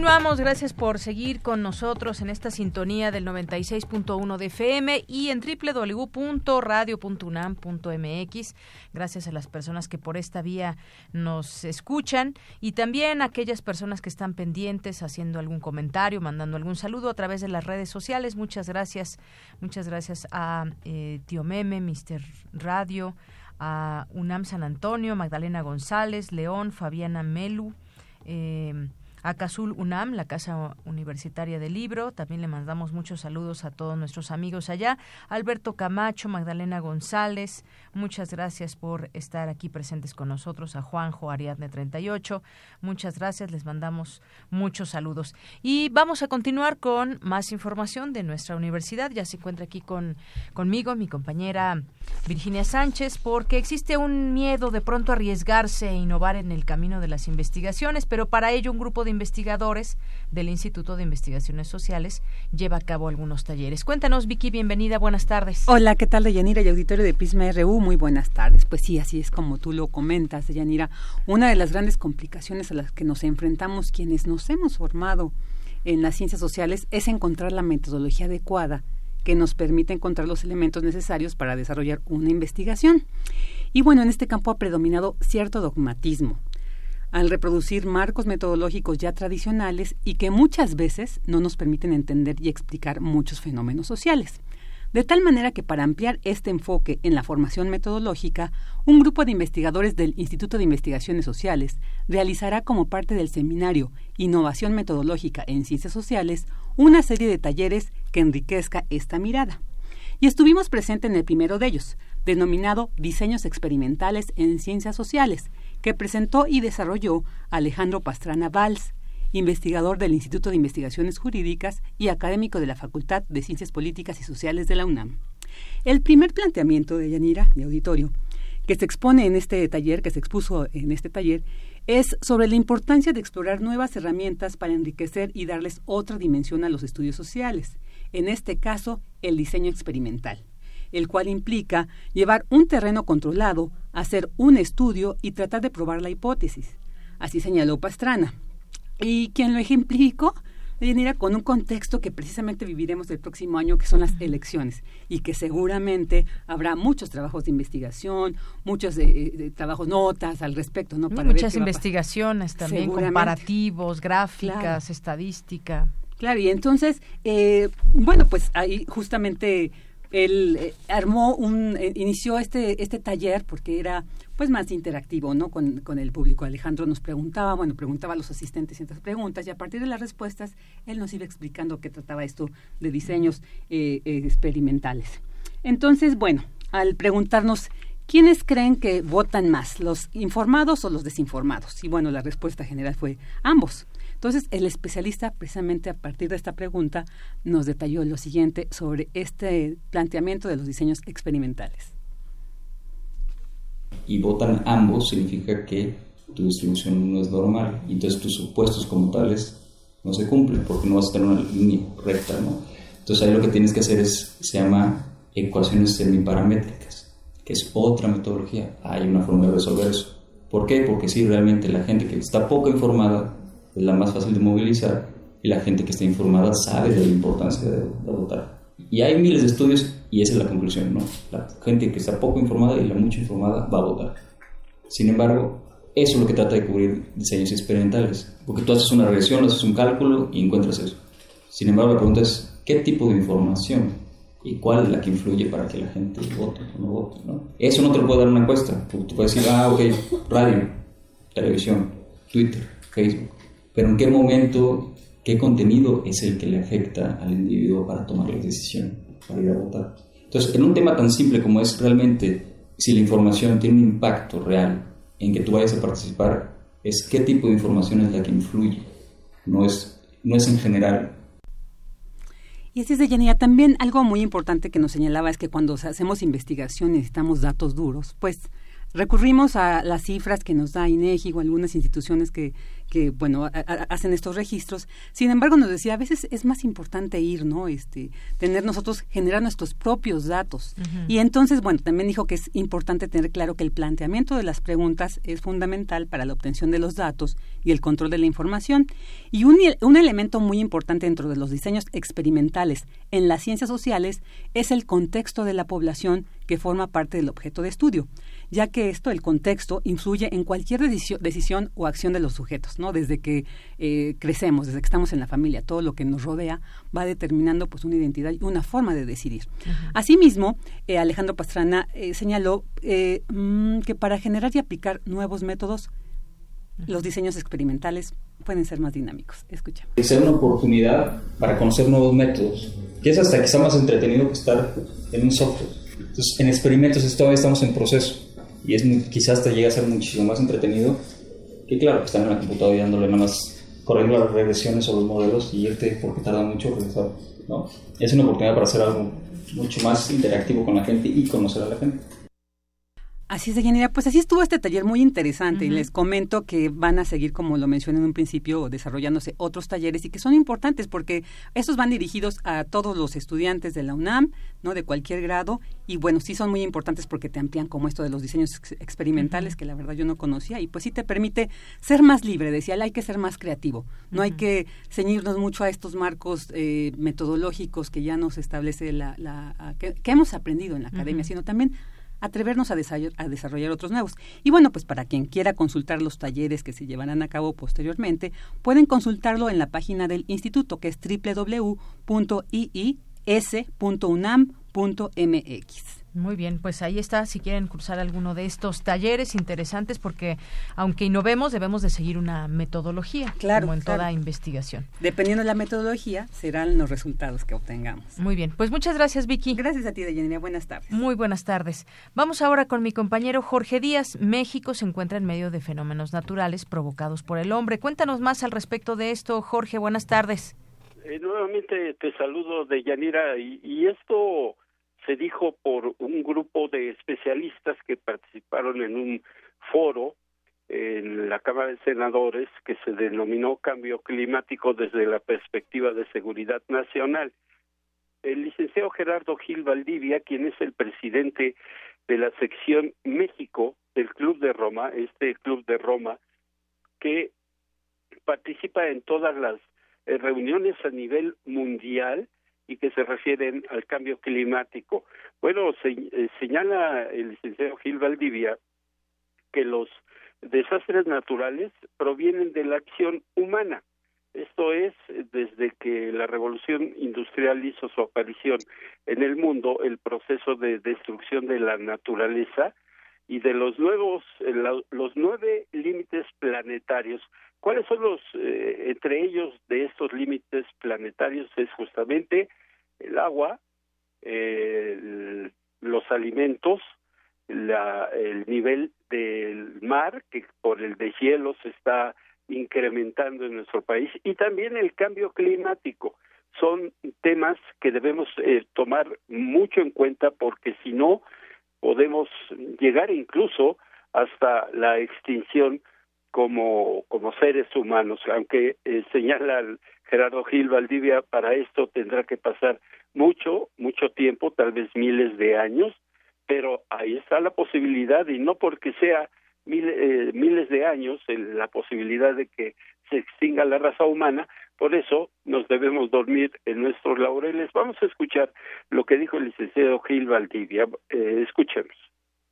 Continuamos, gracias por seguir con nosotros en esta sintonía del 96.1 de FM y en www.radio.unam.mx. Gracias a las personas que por esta vía nos escuchan y también a aquellas personas que están pendientes haciendo algún comentario, mandando algún saludo a través de las redes sociales. Muchas gracias, muchas gracias a eh, Tío Meme, Mister Radio, a UNAM San Antonio, Magdalena González, León, Fabiana Melu. Eh, a Cazul UNAM, la Casa Universitaria del Libro. También le mandamos muchos saludos a todos nuestros amigos allá. Alberto Camacho, Magdalena González, muchas gracias por estar aquí presentes con nosotros. A Juanjo Ariadne 38, muchas gracias. Les mandamos muchos saludos. Y vamos a continuar con más información de nuestra universidad. Ya se encuentra aquí con, conmigo mi compañera Virginia Sánchez, porque existe un miedo de pronto arriesgarse e innovar en el camino de las investigaciones, pero para ello un grupo de investigadores del Instituto de Investigaciones Sociales lleva a cabo algunos talleres. Cuéntanos, Vicky, bienvenida, buenas tardes. Hola, ¿qué tal, Deyanira y auditorio de Pisma RU? Muy buenas tardes. Pues sí, así es como tú lo comentas, Deyanira. Una de las grandes complicaciones a las que nos enfrentamos quienes nos hemos formado en las ciencias sociales es encontrar la metodología adecuada que nos permite encontrar los elementos necesarios para desarrollar una investigación. Y bueno, en este campo ha predominado cierto dogmatismo, al reproducir marcos metodológicos ya tradicionales y que muchas veces no nos permiten entender y explicar muchos fenómenos sociales. De tal manera que para ampliar este enfoque en la formación metodológica, un grupo de investigadores del Instituto de Investigaciones Sociales realizará como parte del seminario Innovación Metodológica en Ciencias Sociales una serie de talleres que enriquezca esta mirada. Y estuvimos presentes en el primero de ellos, denominado Diseños Experimentales en Ciencias Sociales, que presentó y desarrolló Alejandro Pastrana Valls, investigador del Instituto de Investigaciones Jurídicas y académico de la Facultad de Ciencias Políticas y Sociales de la UNAM. El primer planteamiento de Yanira, de auditorio, que se expone en este taller, que se expuso en este taller, es sobre la importancia de explorar nuevas herramientas para enriquecer y darles otra dimensión a los estudios sociales, en este caso el diseño experimental el cual implica llevar un terreno controlado, hacer un estudio y tratar de probar la hipótesis. Así señaló Pastrana. Y quien lo ejemplificó venir con un contexto que precisamente viviremos el próximo año, que son las elecciones, y que seguramente habrá muchos trabajos de investigación, muchos de, trabajos, notas al respecto, ¿no? Para Muchas investigaciones también, comparativos, gráficas, estadística. Claro, y entonces, eh, bueno, pues ahí justamente él eh, armó un, eh, inició este, este taller porque era pues más interactivo, ¿no? Con, el público. Alejandro nos preguntaba, bueno, preguntaba a los asistentes ciertas preguntas y a partir de las respuestas él nos iba explicando qué trataba esto de diseños eh, experimentales. Entonces, bueno, al preguntarnos ¿Quiénes creen que votan más, los informados o los desinformados? Y bueno, la respuesta general fue ambos. Entonces, el especialista, precisamente a partir de esta pregunta, nos detalló lo siguiente sobre este planteamiento de los diseños experimentales. Y votan ambos significa que tu distribución no es normal, y entonces tus supuestos como tales no se cumplen, porque no vas a tener una línea recta, ¿no? Entonces ahí lo que tienes que hacer es, se llama ecuaciones semiparamétricas, que es otra metodología. Hay una forma de resolver eso. ¿Por qué? Porque si realmente la gente que está poco informada es la más fácil de movilizar y la gente que está informada sabe de la importancia de, votar. Y hay miles de estudios y esa es la conclusión, ¿no? La gente que está poco informada y la mucho informada va a votar. Sin embargo, eso es lo que trata de cubrir diseños experimentales, porque tú haces una regresión, haces un cálculo y encuentras eso. Sin embargo, la pregunta es, ¿qué tipo de información y cuál es la que influye para que la gente vote o no vote? ¿no? Eso no te lo puede dar una encuesta. Tú puedes decir, ah, ok, radio, televisión, Twitter, Facebook pero en qué momento, qué contenido es el que le afecta al individuo para tomar la decisión, para ir a votar. Entonces, en un tema tan simple como es realmente si la información tiene un impacto real en que tú vayas a participar, es qué tipo de información es la que influye, no es, no es en general. Y así es, Deyanira. También algo muy importante que nos señalaba es que cuando hacemos investigación necesitamos datos duros, pues recurrimos a las cifras que nos da INEGI o algunas instituciones que que bueno hacen estos registros. Sin embargo nos decía a veces es más importante ir no este tener nosotros generar nuestros propios datos. Y entonces bueno también dijo que es importante tener claro que el planteamiento de las preguntas es fundamental para la obtención de los datos y el control de la información. Y un, un elemento muy importante dentro de los diseños experimentales en las ciencias sociales es el contexto de la población que forma parte del objeto de estudio ya que esto, el contexto, influye en cualquier decisión, o acción de los sujetos, ¿no? Desde que eh, crecemos, desde que estamos en la familia, todo lo que nos rodea va determinando pues una identidad y una forma de decidir. Asimismo, eh, Alejandro Pastrana eh, señaló mm, que para generar y aplicar nuevos métodos los diseños experimentales pueden ser más dinámicos. Escucha. Sea una oportunidad para conocer nuevos métodos, que es hasta quizá más entretenido que estar en un software. Entonces, en experimentos todavía estamos en proceso y es quizás hasta llega a ser muchísimo más entretenido que claro, que estar en la computadora y dándole nada más corriendo las regresiones o los modelos y irte porque tarda mucho regresar, ¿no? Es una oportunidad para hacer algo mucho más interactivo con la gente y conocer a la gente. Así es, Deyanira. Pues así estuvo este taller muy interesante y les comento que van a seguir, como lo mencioné en un principio, desarrollándose otros talleres y que son importantes porque estos van dirigidos a todos los estudiantes de la UNAM, ¿no? De cualquier grado. Y bueno, sí son muy importantes porque te amplían como esto de los diseños experimentales que la verdad yo no conocía. Y pues sí te permite ser más libre, decía, hay que ser más creativo, no hay que ceñirnos mucho a estos marcos eh, metodológicos que ya nos establece la, la que, hemos aprendido en la academia, sino también atrevernos a, desarrollar otros nuevos. Y bueno, pues para quien quiera consultar los talleres que se llevarán a cabo posteriormente, pueden consultarlo en la página del instituto que es www.iis.unam.mx. Muy bien, pues ahí está, si quieren cursar alguno de estos talleres interesantes, porque aunque innovemos, debemos de seguir una metodología, claro, como en toda investigación. Dependiendo de la metodología, serán los resultados que obtengamos. Muy bien, pues muchas gracias, Vicky. Gracias a ti, Deyanira. Buenas tardes. Muy buenas tardes. Vamos ahora con mi compañero Jorge Díaz. México se encuentra en medio de fenómenos naturales provocados por el hombre. Cuéntanos más al respecto de esto, Jorge. Buenas tardes. Eh, nuevamente te saludo, Deyanira, y, y esto se dijo por un grupo de especialistas que participaron en un foro en la Cámara de Senadores que se denominó Cambio Climático desde la perspectiva de seguridad nacional. El licenciado Gerardo Gil Valdivia, quien es el presidente de la sección México del Club de Roma, este Club de Roma, que participa en todas las eh, reuniones a nivel mundial y que se refieren al cambio climático. Bueno, se, eh, señala el licenciado Gil Valdivia que los desastres naturales provienen de la acción humana. Esto es, desde que la revolución industrial hizo su aparición en el mundo, el proceso de destrucción de la naturaleza y de los nuevos, eh, los nueve límites planetarios. ¿Cuáles son los, eh, entre ellos, de estos límites planetarios? Es justamente el agua, los alimentos, la, el nivel del mar, que por el deshielo se está incrementando en nuestro país, y también el cambio climático. Son temas que debemos eh, tomar mucho en cuenta porque si no, podemos llegar incluso hasta la extinción como, como seres humanos, aunque eh, señala Gerardo Gil Valdivia, para esto tendrá que pasar mucho, mucho tiempo, tal vez miles de años, pero ahí está la posibilidad, y no porque sea eh, miles de años la posibilidad de que se extinga la raza humana, por eso nos debemos dormir en nuestros laureles. Vamos a escuchar lo que dijo el licenciado Gil Valdivia. Eh, escuchemos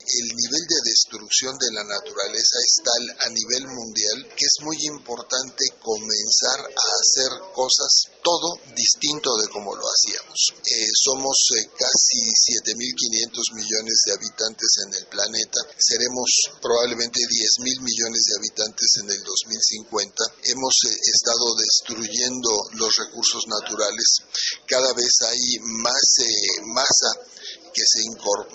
el nivel de destrucción de la naturaleza es tal a nivel mundial que es muy importante comenzar a hacer cosas todo distinto de como lo hacíamos. Eh, somos eh, casi 7.500 millones de habitantes en el planeta, seremos probablemente 10.000 millones de habitantes en el 2050. Hemos eh, estado destruyendo los recursos naturales, cada vez hay más masa que se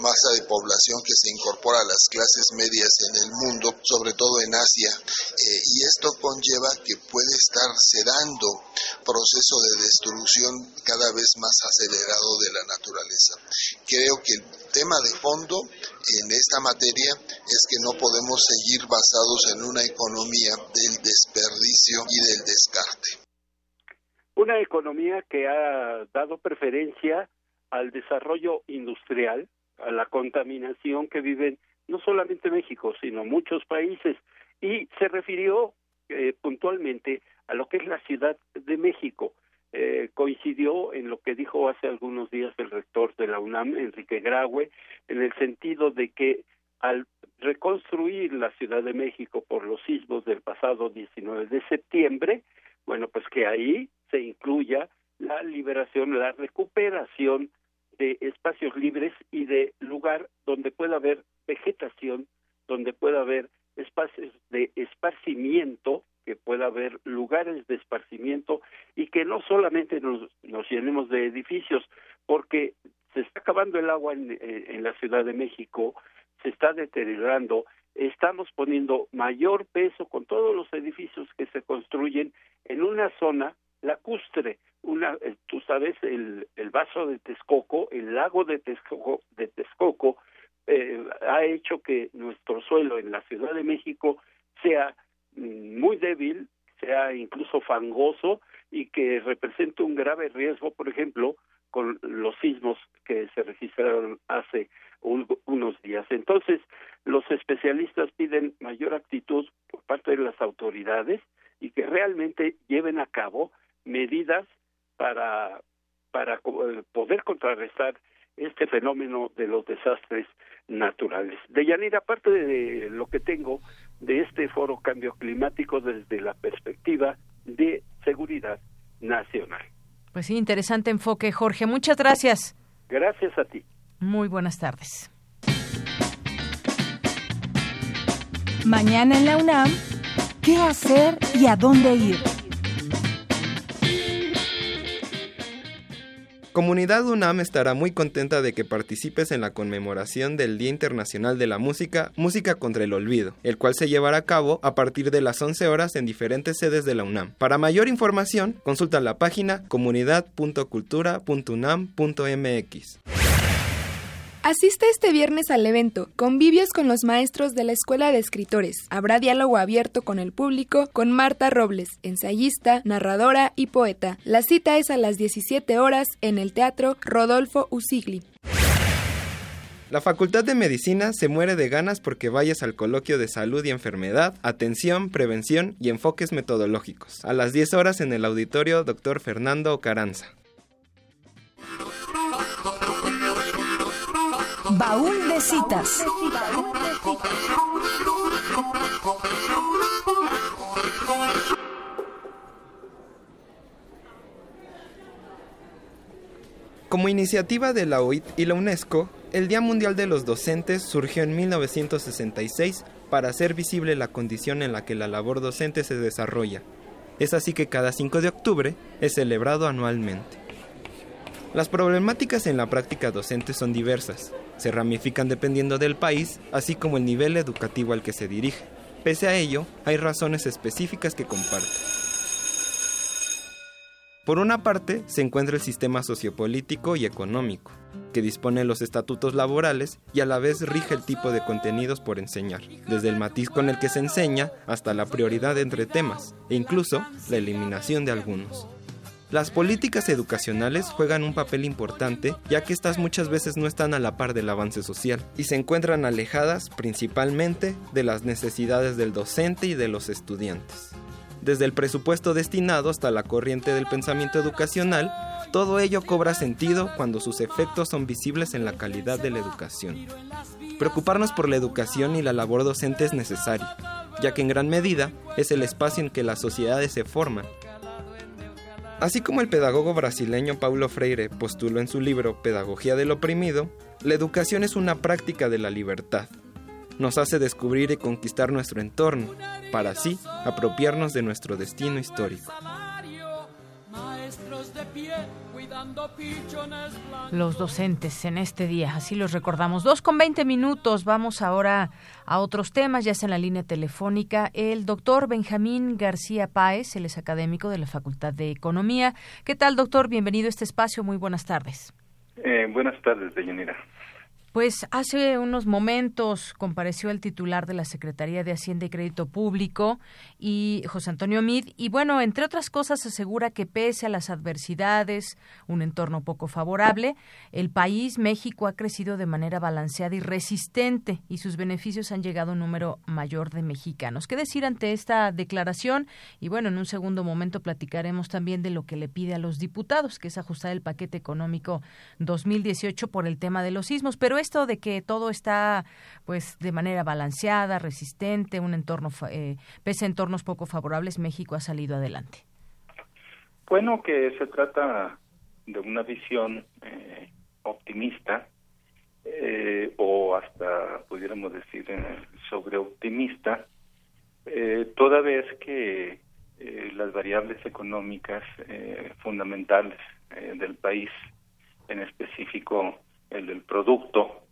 masa de población que se incorpora a las clases medias en el mundo, sobre todo en Asia, eh, y esto conlleva que puede estar dando proceso de destrucción cada vez más acelerado de la naturaleza. Creo que el tema de fondo en esta materia es que no podemos seguir basados en una economía del desperdicio y del descarte. Una economía que ha dado preferencia al desarrollo industrial, a la contaminación que viven no solamente México, sino muchos países, y se refirió eh, puntualmente a lo que es la Ciudad de México. Eh, coincidió en lo que dijo hace algunos días el rector de la UNAM, Enrique Graue, en el sentido de que al reconstruir la Ciudad de México por los sismos del pasado 19 de septiembre, bueno, pues que ahí se incluya la liberación, la recuperación de espacios libres y de lugar donde pueda haber vegetación, donde pueda haber espacios de esparcimiento, que pueda haber lugares de esparcimiento y que no solamente nos, llenemos de edificios, porque se está acabando el agua en, en la Ciudad de México, se está deteriorando, estamos poniendo mayor peso con todos los edificios que se construyen en una zona lacustre, una, tú sabes, el, el vaso de Texcoco, el lago de Texcoco, de Texcoco eh, ha hecho que nuestro suelo en la Ciudad de México sea mm, muy débil, sea incluso fangoso y que represente un grave riesgo, por ejemplo, con los sismos que se registraron hace unos días. Entonces, los especialistas piden mayor actitud por parte de las autoridades y que realmente lleven a cabo medidas para, para eh, poder contrarrestar este fenómeno de los desastres naturales. De Yanira, aparte de lo que tengo de este foro cambio climático desde la perspectiva de seguridad nacional. Pues sí, interesante enfoque, Jorge. Muchas gracias. Gracias a ti. Muy buenas tardes. Mañana en la UNAM, ¿qué hacer y a dónde ir? Comunidad UNAM estará muy contenta de que participes en la conmemoración del Día Internacional de la Música, Música contra el Olvido, el cual se llevará a cabo a partir de las 11 horas en diferentes sedes de la UNAM. Para mayor información, consulta la página comunidad.cultura.unam.mx. Asiste este viernes al evento Convivios con los maestros de la Escuela de Escritores. Habrá diálogo abierto con el público con Marta Robles, ensayista, narradora y poeta. La cita es a las 17 horas en el Teatro Rodolfo Usigli. La Facultad de Medicina se muere de ganas porque vayas al coloquio de salud y enfermedad, atención, prevención y enfoques metodológicos. A las 10 horas en el auditorio Dr. Fernando Caranza. Baúl de citas. Como iniciativa de la OIT y la UNESCO, el Día Mundial de los Docentes surgió en 1966 para hacer visible la condición en la que la labor docente se desarrolla. Es así que cada 5 de octubre es celebrado anualmente. Las problemáticas en la práctica docente son diversas, se ramifican dependiendo del país, así como el nivel educativo al que se dirige. Pese a ello, hay razones específicas que comparten. Por una parte, se encuentra el sistema sociopolítico y económico, que dispone los estatutos laborales y a la vez rige el tipo de contenidos por enseñar, desde el matiz con el que se enseña hasta la prioridad entre temas, e incluso la eliminación de algunos. Las políticas educacionales juegan un papel importante ya que estas muchas veces no están a la par del avance social y se encuentran alejadas principalmente de las necesidades del docente y de los estudiantes. Desde el presupuesto destinado hasta la corriente del pensamiento educacional, todo ello cobra sentido cuando sus efectos son visibles en la calidad de la educación. Preocuparnos por la educación y la labor docente es necesario, ya que en gran medida es el espacio en que las sociedades se forman Así como el pedagogo brasileño Paulo Freire postuló en su libro Pedagogía del Oprimido, la educación es una práctica de la libertad. Nos hace descubrir y conquistar nuestro entorno, para así apropiarnos de nuestro destino histórico. Los docentes en este día, así los recordamos. Dos con veinte minutos. Vamos ahora a otros temas. Ya está en la línea telefónica el doctor Benjamín García Páez, él es académico de la Facultad de Economía. ¿Qué tal, doctor? Bienvenido a este espacio. Muy buenas tardes. Eh, buenas tardes, Deyanira. Pues hace unos momentos compareció el titular de la Secretaría de Hacienda y Crédito Público y José Antonio Mid y bueno, entre otras cosas asegura que pese a las adversidades, un entorno poco favorable, el país México ha crecido de manera balanceada y resistente y sus beneficios han llegado a un número mayor de mexicanos. ¿Qué decir ante esta declaración? Y bueno, en un segundo momento platicaremos también de lo que le pide a los diputados, que es ajustar el paquete económico 2018 por el tema de los sismos, pero esto de que todo está pues de manera balanceada, resistente, un entorno eh, pese a entornos poco favorables, México ha salido adelante. Bueno, que se trata de una visión eh, optimista eh, o hasta pudiéramos decir eh, sobreoptimista, eh, toda vez que eh, las variables económicas fundamentales del país, en específico el producto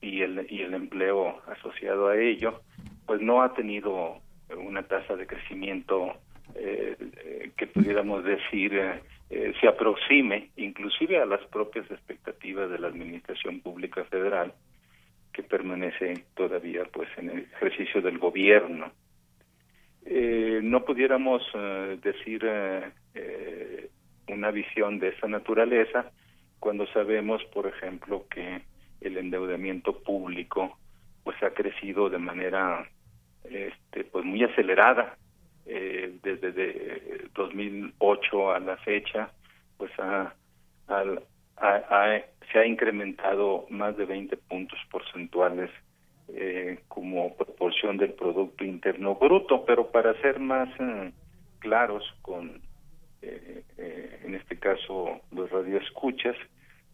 y el, y el empleo asociado a ello, pues no ha tenido una tasa de crecimiento eh, eh, que pudiéramos decir eh, se aproxime inclusive a las propias expectativas de la administración pública federal que permanece todavía pues en el ejercicio del gobierno. Eh, no pudiéramos decir una visión de esa naturaleza cuando sabemos por ejemplo que el endeudamiento público pues ha crecido de manera este pues muy acelerada eh, desde de 2008 a la fecha, pues ha, ha- ha- se ha incrementado más de 20 puntos porcentuales eh, como proporción del Producto Interno Bruto, pero para ser más eh, claros con, eh, eh, en este caso, los radioescuchas,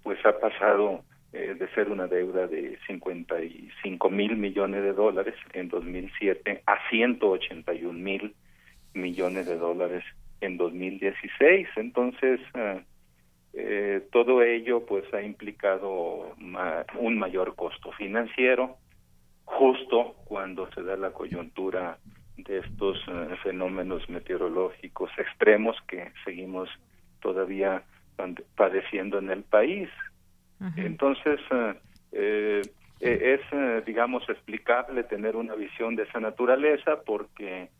pues ha pasado eh, de ser una deuda de 55 mil millones de dólares en 2007 a 181 mil millones de dólares en 2016. Entonces, eh, eh, todo ello pues ha implicado un mayor costo financiero justo cuando se da la coyuntura de estos eh, fenómenos meteorológicos extremos que seguimos todavía padeciendo en el país. Entonces, eh, eh, eh, es, eh, digamos, explicable tener una visión de esa naturaleza porque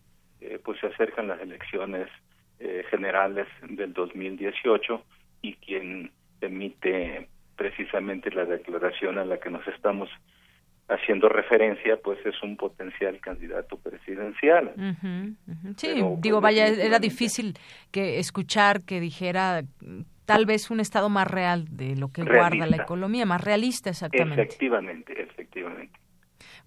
pues se acercan las elecciones eh, generales del 2018 y quien emite precisamente la declaración a la que nos estamos haciendo referencia, pues es un potencial candidato presidencial. Sí, Pero, pues, digo, vaya, era difícil que escuchar que dijera tal vez un estado más real de lo que Realista. guarda la economía, más realista exactamente. Efectivamente, efectivamente.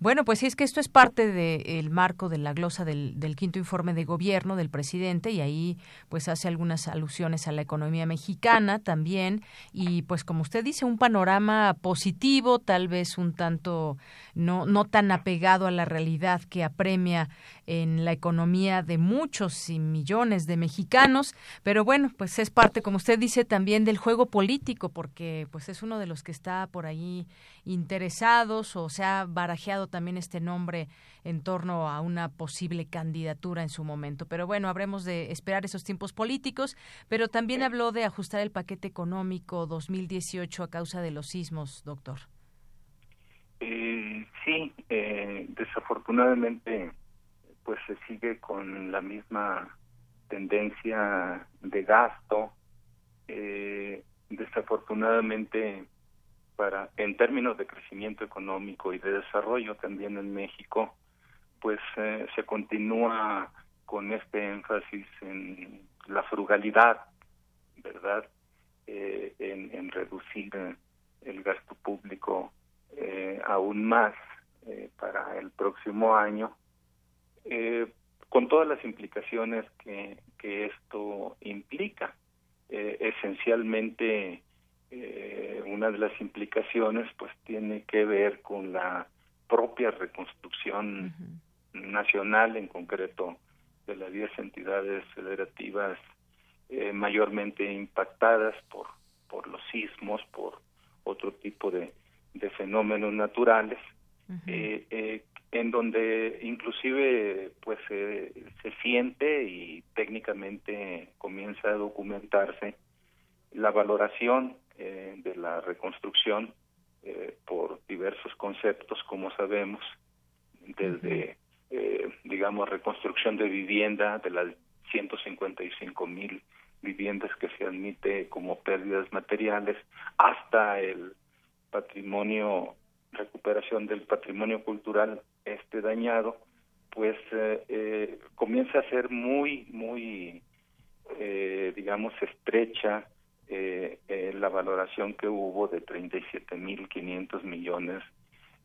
Bueno, pues es que esto es parte del marco de la glosa del, del quinto informe de gobierno del presidente y ahí pues hace algunas alusiones a la economía mexicana también. Y pues como usted dice, un panorama positivo, tal vez un tanto no, no tan apegado a la realidad que apremia en la economía de muchos y millones de mexicanos, pero bueno, pues es parte, como usted dice, también del juego político, porque pues es uno de los que está por ahí interesados o se ha barajeado también este nombre en torno a una posible candidatura en su momento. Pero bueno, habremos de esperar esos tiempos políticos, pero también habló de ajustar el paquete económico 2018 a causa de los sismos, doctor. Eh, sí, eh, desafortunadamente, pues se sigue con la misma tendencia de gasto. Eh, desafortunadamente, para en términos de crecimiento económico y de desarrollo también en México, pues eh, se continúa con este énfasis en la frugalidad, ¿verdad? Eh, en, reducir eh, el gasto público eh, aún más eh, para el próximo año, eh, con todas las implicaciones que, esto implica. Esencialmente, eh, una de las implicaciones pues tiene que ver con la propia reconstrucción nacional, en concreto de las 10 entidades federativas eh, mayormente impactadas por, por los sismos, por otro tipo de, de fenómenos naturales, eh, eh, en donde inclusive pues se se siente y técnicamente comienza a documentarse la valoración eh, de la reconstrucción eh, por diversos conceptos, como sabemos, desde, eh, digamos, reconstrucción de vivienda, de las 155 mil viviendas que se admite como pérdidas materiales, hasta el patrimonio, recuperación del patrimonio cultural este dañado, pues eh, eh, comienza a ser muy, muy, eh, digamos, estrecha eh, eh, la valoración que hubo de 37.500 millones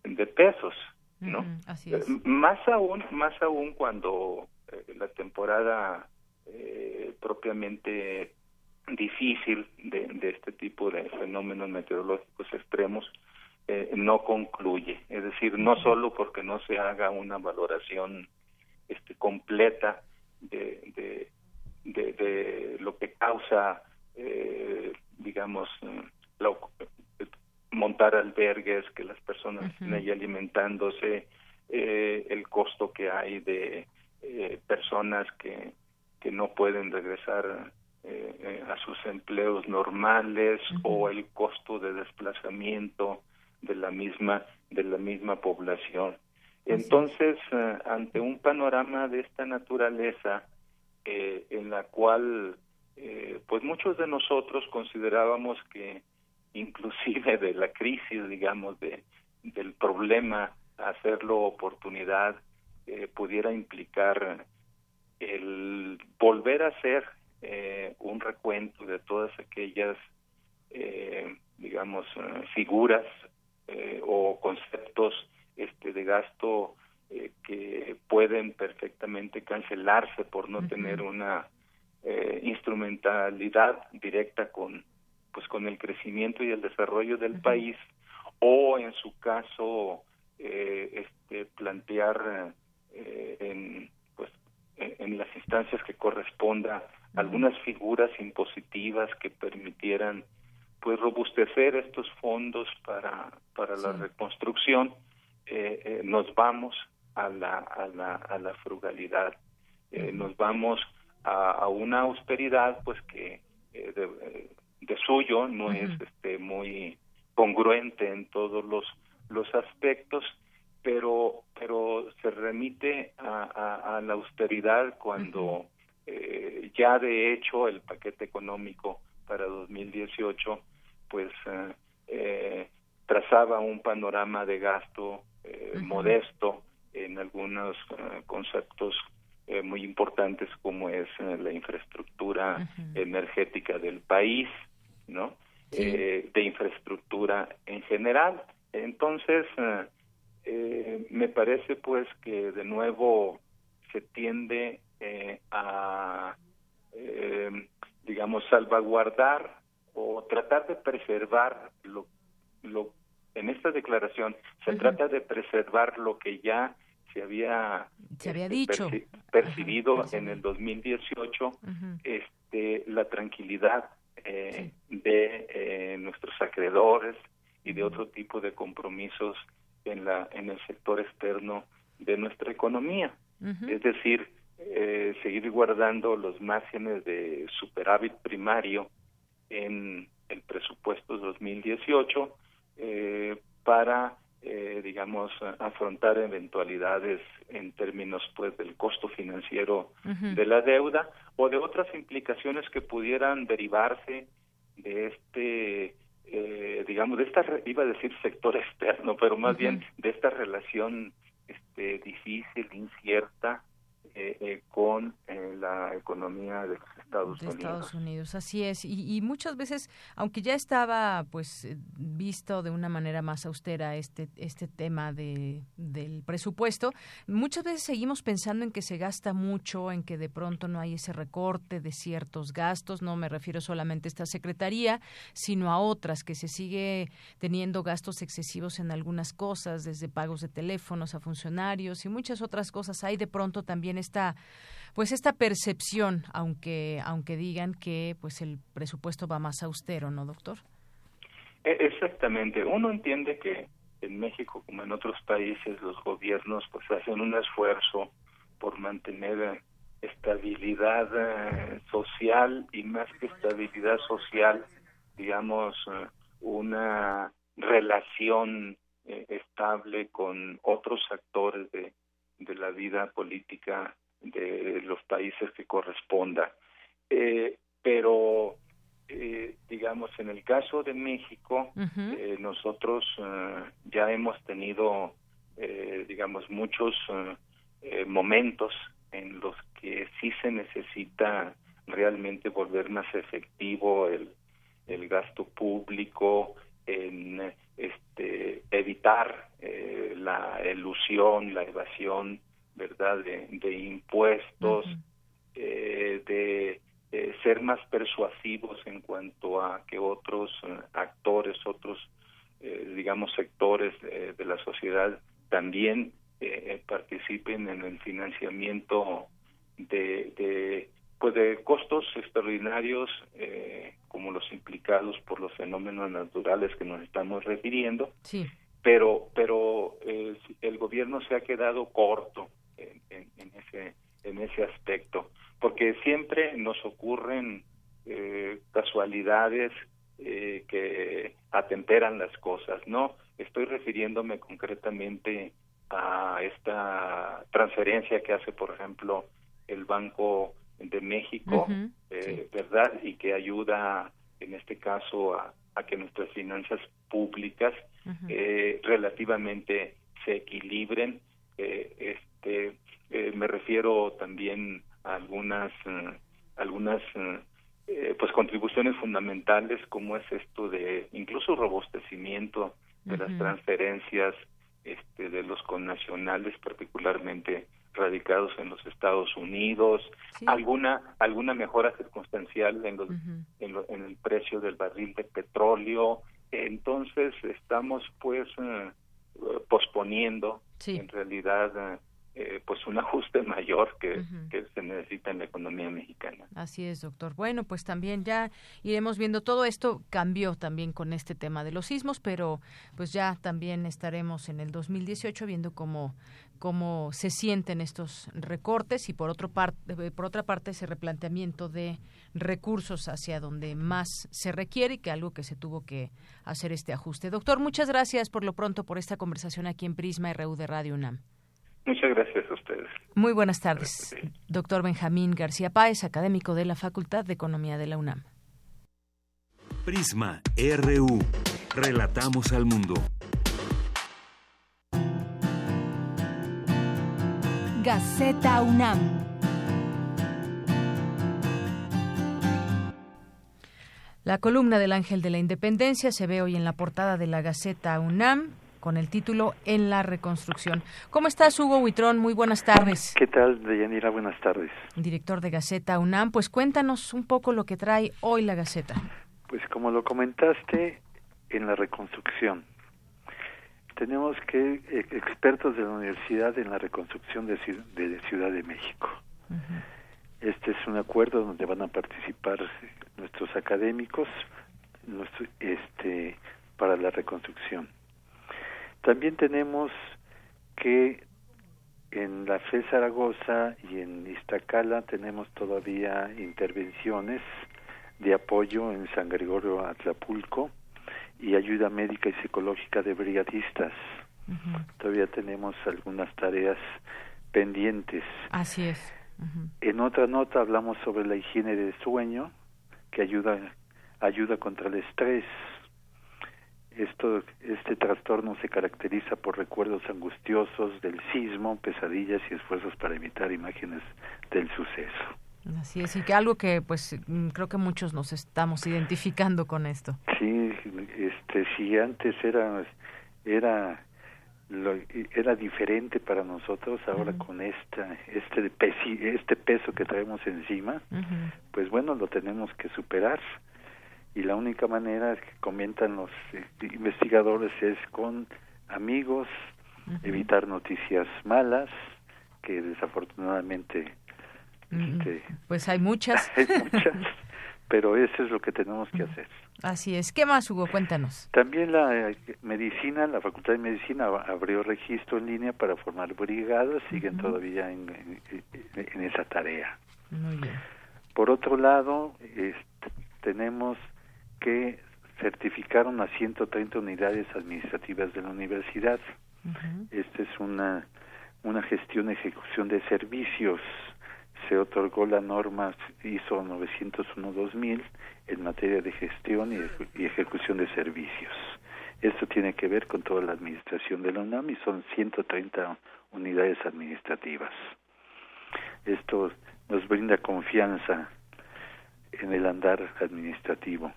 de pesos, ¿no? Ujú, así es. Eh, Más aún, más aún cuando eh, la temporada eh, propiamente difícil de, de este tipo de fenómenos meteorológicos extremos, no concluye. Es decir, no solo porque no se haga una valoración este, completa de, de, de, lo que causa, eh, digamos, montar albergues, que las personas estén ahí alimentándose, eh, el costo que hay de eh, personas que, que no pueden regresar eh, a sus empleos normales o el costo de desplazamiento de la misma de la misma población. Entonces, ante un panorama de esta naturaleza, en la cual, pues muchos de nosotros considerábamos que inclusive de la crisis, digamos, de, del problema, hacerlo oportunidad, eh, pudiera implicar el volver a hacer eh, un recuento de todas aquellas, eh, digamos, figuras o conceptos este, de gasto que pueden perfectamente cancelarse por no tener una instrumentalidad directa con pues con el crecimiento y el desarrollo del país o en su caso eh, este plantear eh, en pues en, las instancias que corresponda algunas figuras impositivas que permitieran pues robustecer estos fondos para para la reconstrucción eh, eh, nos vamos a la a la, a la frugalidad nos vamos a, a, una austeridad pues que de, de suyo, no es este muy congruente en todos los los aspectos, pero pero se remite a, a, la austeridad cuando eh, ya de hecho el paquete económico para 2018 pues eh, eh, trazaba un panorama de gasto modesto en algunos conceptos muy importantes como es la infraestructura energética del país, ¿no? Eh, de infraestructura en general. Entonces, eh, eh, me parece pues que de nuevo se tiende a, digamos, salvaguardar o tratar de preservar lo, lo en esta declaración se trata de preservar lo que ya se había, se había este, dicho. percibido en el 2018 este la tranquilidad eh, de eh, nuestros acreedores y de otro tipo de compromisos en la en el sector externo de nuestra economía. Es decir eh, seguir guardando los márgenes de superávit primario en el presupuesto 2018 para eh, digamos, afrontar eventualidades en términos pues del costo financiero de la deuda o de otras implicaciones que pudieran derivarse de este eh, digamos de esta iba a decir sector externo pero más bien de esta relación este difícil incierta eh, eh, con eh, la economía de los Estados de Unidos. Estados Unidos, así es. Y, muchas veces, aunque ya estaba pues visto de una manera más austera este este tema de, del presupuesto, muchas veces seguimos pensando en que se gasta mucho, en que de pronto no hay ese recorte de ciertos gastos. No me refiero solamente a esta secretaría, sino a otras que se sigue teniendo gastos excesivos en algunas cosas, desde pagos de teléfonos a funcionarios y muchas otras cosas. Hay de pronto también esta pues esta percepción, aunque aunque digan que pues el presupuesto va más austero, ¿no, doctor? E, exactamente. Uno entiende que en México como en otros países los gobiernos pues hacen un esfuerzo por mantener estabilidad eh, social y más que estabilidad social, digamos, eh, una relación eh, estable con otros actores de, de la vida política de los países que corresponda. Eh, pero, eh, digamos, en el caso de México, eh, nosotros ya hemos tenido, digamos, muchos momentos en los que sí se necesita realmente volver más efectivo el, el gasto público, en este, evitar la ilusión, la evasión ¿verdad?, de, impuestos, eh, de ser más persuasivos en cuanto a que otros eh, actores, otros eh, digamos, sectores eh, de la sociedad también participen en el financiamiento de, de pues de costos extraordinarios como los implicados por los fenómenos naturales que nos estamos refiriendo sí. pero pero el gobierno se ha quedado corto en, en, ese en ese aspecto porque siempre nos ocurren casualidades eh, que atemperan las cosas, ¿no? Estoy refiriéndome concretamente a esta transferencia que hace, por ejemplo, el Banco de México, eh, ¿verdad? Y que ayuda, en este caso, a, que nuestras finanzas públicas eh, relativamente se equilibren. este, me refiero también a algunas, algunas eh, pues contribuciones fundamentales como es esto de incluso robustecimiento de las transferencias este, de los connacionales particularmente radicados en los Estados Unidos alguna alguna mejora circunstancial en, los, en, el precio del barril de petróleo. Entonces estamos pues eh, posponiendo en realidad eh, pues un ajuste mayor que, que, se necesita en la economía mexicana. Así es, doctor. Bueno, pues también ya iremos viendo todo esto cambió también con este tema de los sismos, pero pues ya también estaremos en el 2018 viendo cómo cómo se sienten estos recortes y por otro parte eh, por otra parte ese replanteamiento de recursos hacia donde más se requiere y que algo que se tuvo que hacer este ajuste. Doctor, muchas gracias por lo pronto por esta conversación aquí en Prisma RU de Radio UNAM. Muchas gracias a ustedes. Muy buenas tardes. Doctor Benjamín García Páez, académico de la Facultad de Economía de la UNAM. Prisma RU. Relatamos al mundo. Gaceta UNAM. La columna del Ángel de la Independencia se ve hoy en la portada de la Gaceta UNAM con el título En la reconstrucción. ¿Cómo estás, Hugo Huitrón? Muy buenas tardes. ¿Qué tal, Deyanira? Buenas tardes. Director de Gaceta UNAM, pues cuéntanos un poco lo que trae hoy la Gaceta. Pues como lo comentaste, en la reconstrucción. Tenemos que eh, expertos de la universidad en la reconstrucción de, de Ciudad de México. Este es un acuerdo donde van a participar nuestros académicos este, para la reconstrucción. También tenemos que en la FE Zaragoza y en Iztacala tenemos todavía intervenciones de apoyo en San Gregorio Atlapulco y ayuda médica y psicológica de brigadistas. Todavía tenemos algunas tareas pendientes. Así es. En otra nota hablamos sobre la higiene del sueño, que ayuda ayuda contra el estrés, esto, este trastorno se caracteriza por recuerdos angustiosos del sismo, pesadillas y esfuerzos para evitar imágenes del suceso. Así es, y que algo que pues mm, creo que muchos nos estamos identificando con esto. Sí, este, si antes era, era, era diferente para nosotros, ahora con esta, este, este peso que traemos encima, pues bueno, lo tenemos que superar y la única manera que comentan los eh, investigadores es con amigos, evitar noticias malas, que desafortunadamente este, pues hay muchas. hay muchas, pero eso es lo que tenemos que hacer. Así es. ¿Qué más, Hugo? Cuéntanos. También la eh, medicina, la Facultad de Medicina abrió registro en línea para formar brigadas, siguen todavía en, en, esa tarea. Muy bien. Por otro lado, este, tenemos que certificaron a 130 unidades administrativas de la universidad. Esta es una, una gestión ejecución de servicios. Se otorgó la norma ISO 901-2000 en materia de gestión y, ejecución de servicios. Esto tiene que ver con toda la administración de la UNAM y son 130 unidades administrativas. Esto nos brinda confianza en el andar administrativo.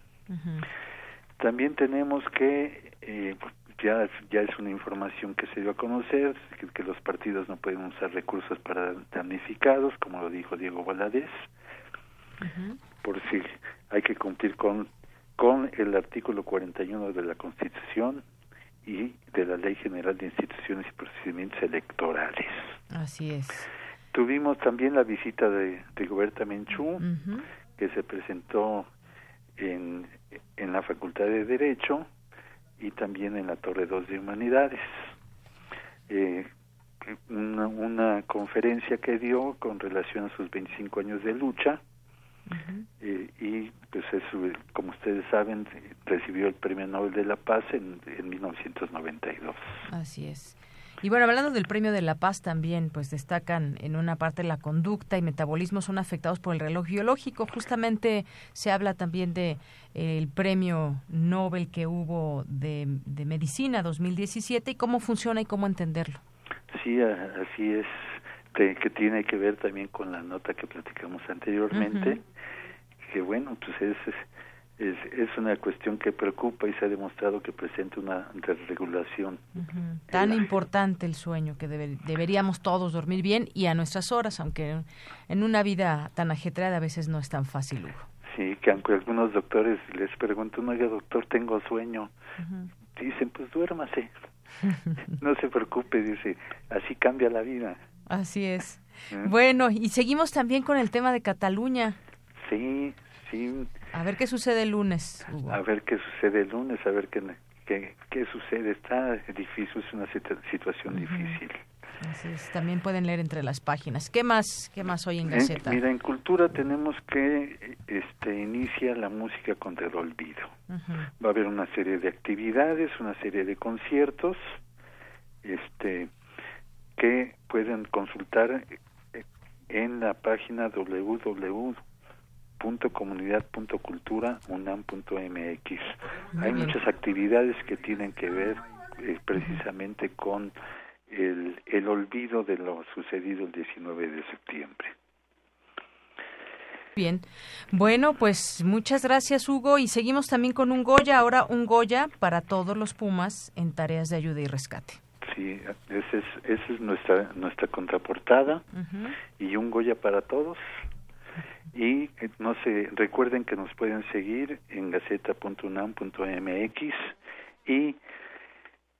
También tenemos que, eh, ya, ya es una información que se dio a conocer, que, los partidos no pueden usar recursos para damnificados, como lo dijo Diego Valadez, por si hay que cumplir con, con el artículo 41 de la Constitución, y de la Ley General de Instituciones y Procedimientos Electorales. Así es. Tuvimos también la visita de Rigoberta Menchú, que se presentó en, en la Facultad de Derecho y también en la Torre 2 de Humanidades. Eh, una, una conferencia que dio con relación a sus 25 años de lucha eh, y pues eso, como ustedes saben, recibió el Premio Nobel de la Paz en, en 1992. Así es. Y bueno, hablando del Premio de la Paz también, pues destacan en una parte la conducta y metabolismo son afectados por el reloj biológico. Justamente se habla también de eh, el Premio Nobel que hubo de, de Medicina 2017 y cómo funciona y cómo entenderlo. Sí, así es, que tiene que ver también con la nota que platicamos anteriormente, que bueno, pues es, es, es una cuestión que preocupa y se ha demostrado que presenta una desregulación. Tan importante el sueño que debe- deberíamos todos dormir bien y a nuestras horas, aunque en una vida tan ajetreada a veces no es tan fácil, Hugo. Sí, que aunque algunos doctores les preguntan, oiga doctor, tengo sueño, dicen, pues duérmase, no se preocupe, dice, así cambia la vida. Así es. ¿Eh? Bueno, y seguimos también con el tema de Cataluña. Sí, sí, A ver qué sucede el lunes, Hugo. a ver qué sucede el lunes, a ver qué, qué, qué sucede. Está difícil, es una situ- situación difícil. Así es, también pueden leer entre las páginas. ¿Qué más, qué más hoy en En- Gaceta? mira, en cultura tenemos que este inicia la música contra el olvido. Va a haber una serie de actividades, una serie de conciertos, este, que pueden consultar eh, en la página www.comunidad.cultura.unam.mx. Hay bien. muchas actividades que tienen que ver eh, precisamente con el, el olvido de lo sucedido el 19 de septiembre. Bien. Bueno, pues muchas gracias, Hugo. Y seguimos también con un Goya. Ahora un Goya para todos los Pumas en tareas de ayuda y rescate. Sí, esa es, esa es nuestra, nuestra contraportada. y un Goya para todos. Y no se recuerden que nos pueden seguir en gaceta.unam.mx y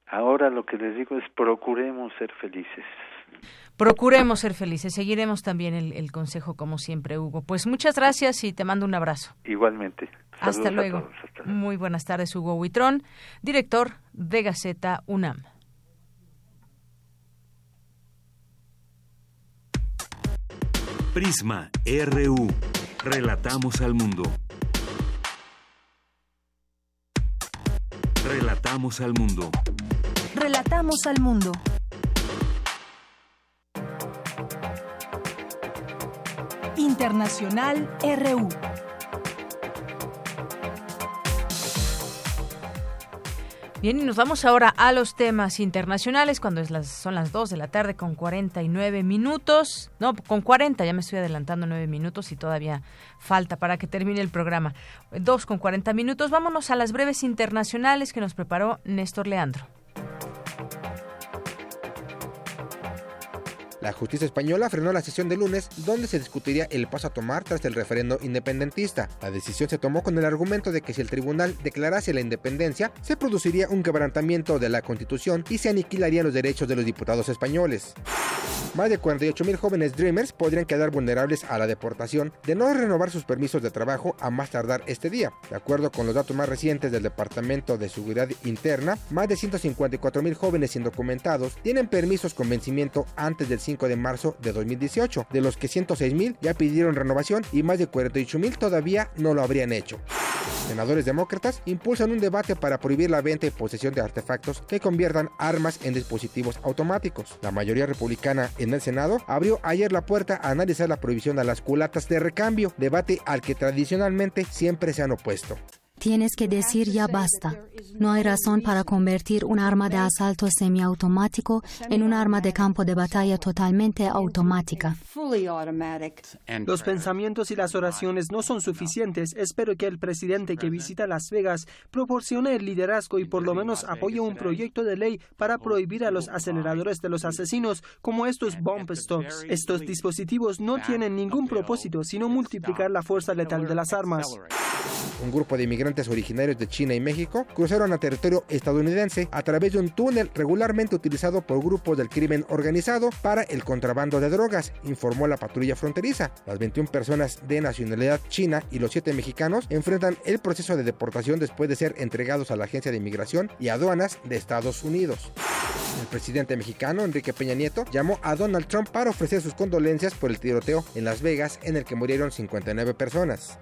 ahora lo que les digo es procuremos ser felices. Procuremos ser felices. Seguiremos también el, el consejo, como siempre, Hugo. Pues muchas gracias y te mando un abrazo. Igualmente. Hasta luego. Muy buenas tardes, Hugo Huitrón, director de Gaceta UNAM. Prisma RU. Relatamos al mundo. Relatamos al mundo. Relatamos al mundo. Internacional RU. Bien, y nos vamos ahora a los temas internacionales cuando es las, son las 2 de la tarde con 49 minutos. No, con 40, ya me estoy adelantando 9 minutos y todavía falta para que termine el programa. 2 con 40 minutos. Vámonos a las breves internacionales que nos preparó Néstor Leandro. La justicia española frenó la sesión de lunes donde se discutiría el paso a tomar tras el referendo independentista. La decisión se tomó con el argumento de que si el tribunal declarase la independencia, se produciría un quebrantamiento de la constitución y se aniquilarían los derechos de los diputados españoles. Más de 48.000 jóvenes Dreamers podrían quedar vulnerables a la deportación de no renovar sus permisos de trabajo a más tardar este día. De acuerdo con los datos más recientes del Departamento de Seguridad Interna, más de 154.000 jóvenes indocumentados tienen permisos con vencimiento antes del 5 de marzo de 2018, de los que 106.000 ya pidieron renovación y más de 48.000 todavía no lo habrían hecho. Senadores demócratas impulsan un debate para prohibir la venta y posesión de artefactos que conviertan armas en dispositivos automáticos. La mayoría republicana en el Senado abrió ayer la puerta a analizar la prohibición a las culatas de recambio, debate al que tradicionalmente siempre se han opuesto. Tienes que decir ya basta. No hay razón para convertir un arma de asalto semiautomático en un arma de campo de batalla totalmente automática. Los pensamientos y las oraciones no son suficientes. Espero que el presidente que visita Las Vegas proporcione el liderazgo y por lo menos apoye un proyecto de ley para prohibir a los aceleradores de los asesinos como estos bomb stocks. Estos dispositivos no tienen ningún propósito sino multiplicar la fuerza letal de las armas. Un grupo de inmigrantes originarios de China y México cruzaron a territorio estadounidense a través de un túnel regularmente utilizado por grupos del crimen organizado para el contrabando de drogas, informó la patrulla fronteriza. Las 21 personas de nacionalidad china y los 7 mexicanos enfrentan el proceso de deportación después de ser entregados a la Agencia de Inmigración y Aduanas de Estados Unidos. El presidente mexicano Enrique Peña Nieto llamó a Donald Trump para ofrecer sus condolencias por el tiroteo en Las Vegas en el que murieron 59 personas.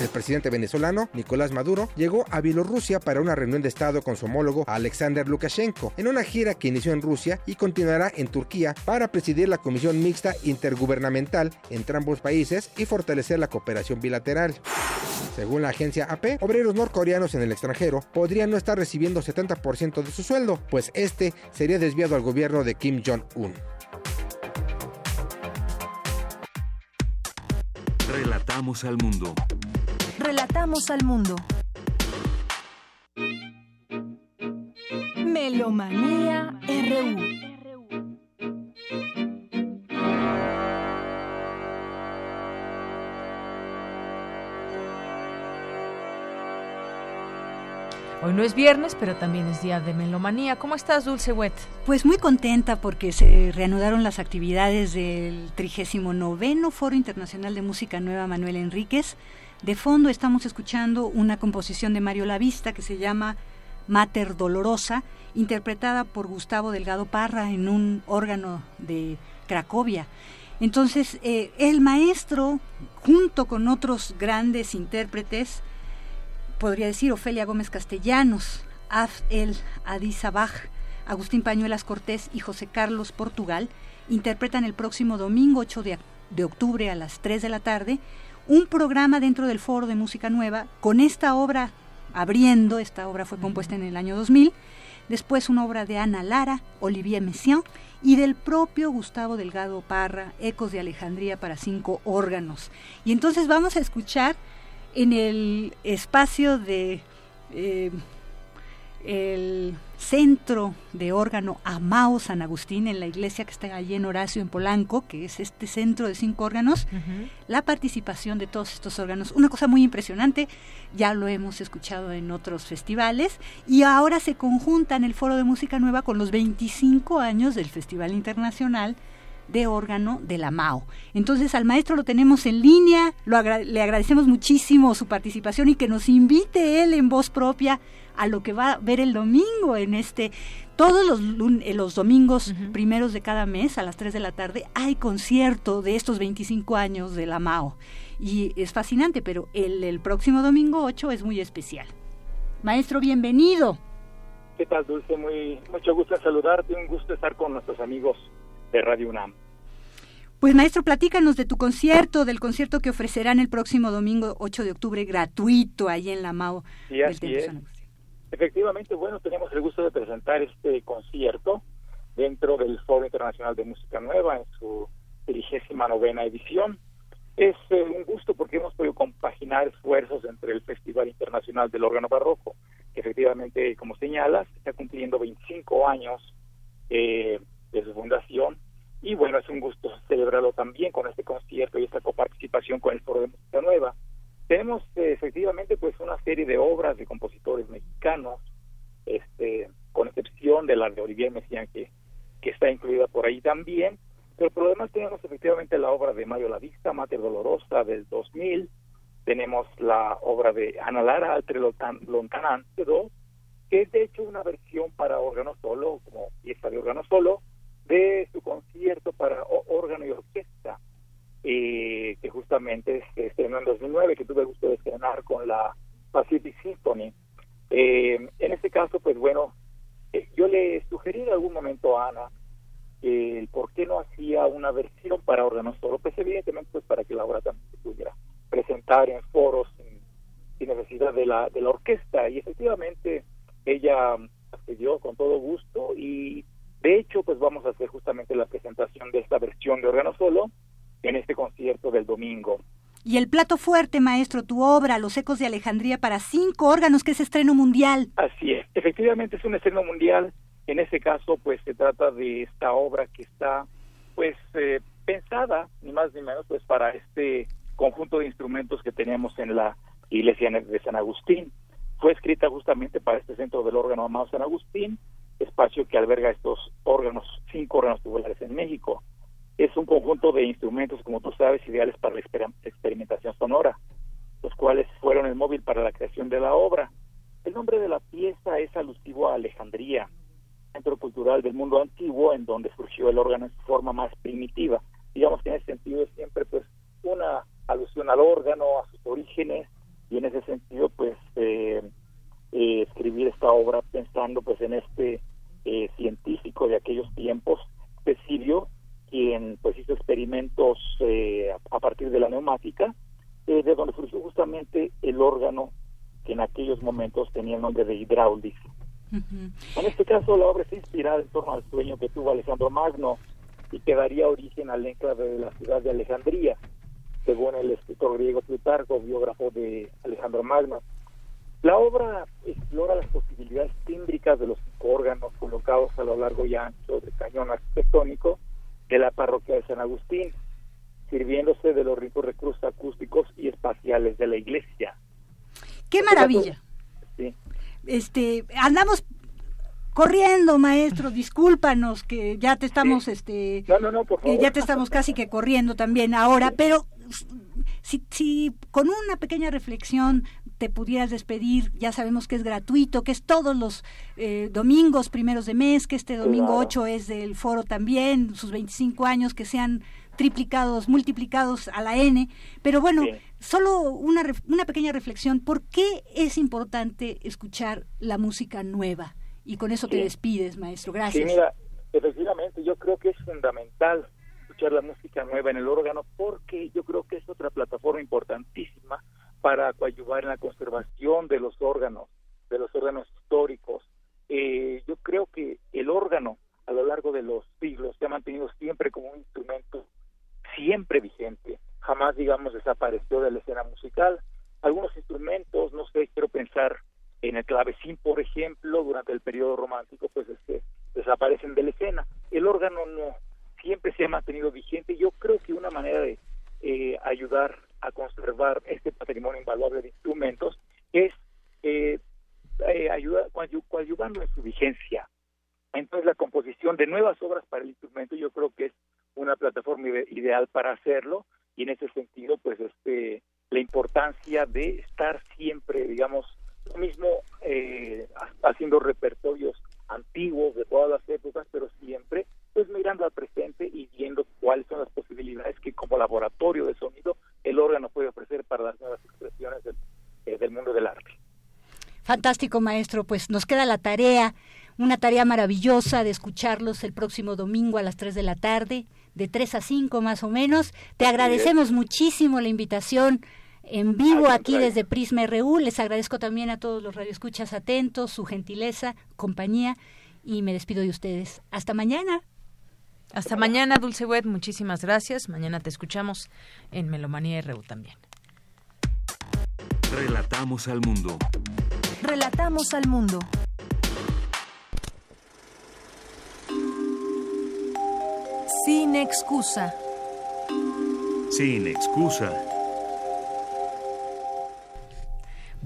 El presidente venezolano Nicolás Maduro llegó a Bielorrusia para una reunión de Estado con su homólogo Alexander Lukashenko en una gira que inició en Rusia y continuará en Turquía para presidir la Comisión Mixta Intergubernamental entre ambos países y fortalecer la cooperación bilateral. Según la agencia AP, obreros norcoreanos en el extranjero podrían no estar recibiendo 70% de su sueldo, pues este sería desviado al gobierno de Kim Jong-un. Relatamos al mundo. Relatamos al mundo. Melomanía RU. Hoy no es viernes, pero también es día de melomanía. ¿Cómo estás, Dulce Wet? Pues muy contenta porque se reanudaron las actividades del 39 Foro Internacional de Música Nueva Manuel Enríquez. De fondo estamos escuchando una composición de Mario Lavista que se llama Mater Dolorosa, interpretada por Gustavo Delgado Parra en un órgano de Cracovia. Entonces, eh, el maestro, junto con otros grandes intérpretes, podría decir Ofelia Gómez Castellanos, Af El Adizabaj, Agustín Pañuelas Cortés y José Carlos Portugal interpretan el próximo domingo 8 de, de, octubre a las 3 de la tarde un programa dentro del Foro de Música Nueva con esta obra abriendo, esta obra fue compuesta en el año 2000, después una obra de Ana Lara, Olivier Messiaen y del propio Gustavo Delgado Parra, Ecos de Alejandría para cinco órganos. Y entonces vamos a escuchar en el espacio de eh, el centro de órgano Amao San Agustín en la iglesia que está allí en Horacio en Polanco, que es este centro de cinco órganos, uh -huh. la participación de todos estos órganos, una cosa muy impresionante, ya lo hemos escuchado en otros festivales y ahora se conjunta en el Foro de Música Nueva con los 25 años del Festival Internacional de órgano de la MAO. Entonces al maestro lo tenemos en línea, lo agra le agradecemos muchísimo su participación y que nos invite él en voz propia a lo que va a ver el domingo en este todos los, los domingos uh -huh. primeros de cada mes a las 3 de la tarde hay concierto de estos 25 años de la MAO y es fascinante, pero el, el próximo domingo 8 es muy especial. Maestro, bienvenido. ¿Qué tal, Dulce? Muy, mucho gusto saludarte, un gusto estar con nuestros amigos de Radio UNAM. Pues maestro, platícanos de tu concierto, del concierto que ofrecerán el próximo domingo 8 de octubre gratuito ahí en la MAO. Sí, así es. Efectivamente, bueno, tenemos el gusto de presentar este concierto dentro del Foro Internacional de Música Nueva en su trigésima novena edición. Es eh, un gusto porque hemos podido compaginar esfuerzos entre el Festival Internacional del Órgano Barroco, que efectivamente, como señalas, está cumpliendo 25 años eh, de su fundación, y bueno, es un gusto celebrarlo también con este concierto y esta coparticipación con el Foro de Música Nueva. Tenemos eh, efectivamente pues una serie de obras de compositores mexicanos, este, con excepción de la de Olivier Messiaen que, que está incluida por ahí también, pero por lo demás tenemos efectivamente la obra de Mario Lavista, Mater Dolorosa del 2000, tenemos la obra de Ana Lara, Altre Lontanán, que es de hecho una versión para órgano solo, como pieza de órgano solo, de su concierto para órgano y orquesta, eh, que justamente se estrenó en 2009, que tuve el gusto de estrenar con la Pacific Symphony. Eh, en este caso, pues bueno, eh, yo le sugerí en algún momento a Ana eh, por qué no hacía una versión para órgano solo, pues evidentemente pues para que la obra también se pudiera presentar en foros sin, sin necesidad de la, de la orquesta, y efectivamente ella accedió con todo gusto y de hecho, pues vamos a hacer justamente la presentación de esta versión de órgano solo en este concierto del domingo. Y el plato fuerte, maestro, tu obra, Los Ecos de Alejandría para cinco órganos, que es estreno mundial. Así es, efectivamente es un estreno mundial. En este caso, pues se trata de esta obra que está, pues, eh, pensada, ni más ni menos, pues para este conjunto de instrumentos que tenemos en la iglesia de San Agustín. Fue escrita justamente para este centro del órgano amado San Agustín, espacio que alberga estos órganos, cinco órganos tubulares en México. Es un conjunto de instrumentos, como tú sabes, ideales para la experimentación sonora, los cuales fueron el móvil para la creación de la obra. El nombre de la pieza es alusivo a Alejandría, centro cultural del mundo antiguo en donde surgió el órgano en su forma más primitiva. Digamos que en ese sentido es siempre pues una alusión al órgano, a sus orígenes, y en ese sentido pues eh, eh, escribir esta obra pensando pues en este eh, científico de aquellos tiempos, Pesidio, quien pues hizo experimentos a partir de la neumática, de donde surgió justamente el órgano que en aquellos momentos tenía el nombre de hidráulica. En este caso, la obra está inspirada en torno al sueño que tuvo Alejandro Magno y que daría origen al enclave de la ciudad de Alejandría, según el escritor griego Plutarco, biógrafo de Alejandro Magno. La obra explora las posibilidades tímbricas de los cinco órganos colocados a lo largo y ancho del cañón arquitectónico de la parroquia de San Agustín, sirviéndose de los ricos recursos acústicos y espaciales de la iglesia. ¡Qué maravilla! Sí. Este, andamos corriendo, maestro, discúlpanos que ya te estamos, este, ya te estamos casi que corriendo también ahora, pero si, si con una pequeña reflexión te pudieras despedir, ya sabemos que es gratuito, que es todos los eh, domingos primeros de mes, que este domingo 8 es del foro también, sus 25 años, que sean triplicados, multiplicados a la N, pero bueno, solo una, una pequeña reflexión, ¿por qué es importante escuchar la música nueva? Y con eso te despides, maestro. Gracias. Sí, mira, efectivamente, yo creo que es fundamental la música nueva en el órgano porque yo creo que es otra plataforma importantísima para coadyuvar en la conservación de los órganos, de los órganos históricos. Eh, yo creo que el órgano a lo largo de los siglos se ha mantenido siempre como un instrumento siempre vigente, jamás digamos desapareció de la escena musical. Algunos instrumentos, no sé, quiero pensar en el clavecín, por ejemplo, durante el periodo romántico, pues es que desaparecen de la escena. El órgano no, siempre se ha mantenido vigente. Yo creo que una manera de eh, ayudar a conservar este patrimonio invaluable de instrumentos es eh, eh, ayudar, coadyuvando en su vigencia. Entonces la composición de nuevas obras para el instrumento yo creo que es una plataforma ideal para hacerlo y en ese sentido pues este la importancia de estar siempre digamos lo mismo eh, haciendo repertorios antiguos de todas las épocas, pero siempre pues mirando al presente y viendo cuáles son las posibilidades que como laboratorio de sonido el órgano puede ofrecer para las nuevas expresiones del, eh, del mundo del arte. Fantástico, maestro. Pues nos queda la tarea, una tarea maravillosa de escucharlos el próximo domingo a las 3 de la tarde, de 3 a 5 más o menos. Te agradecemos muchísimo la invitación en vivo aquí desde Prisma RU. Les agradezco también a todos los radioescuchas atentos, su gentileza, compañía y me despido de ustedes. Hasta mañana. Hasta mañana, Dulce Wet. Muchísimas gracias. Mañana te escuchamos en Melomanía RU también. Relatamos al mundo. Relatamos al mundo. Sin excusa. Sin excusa.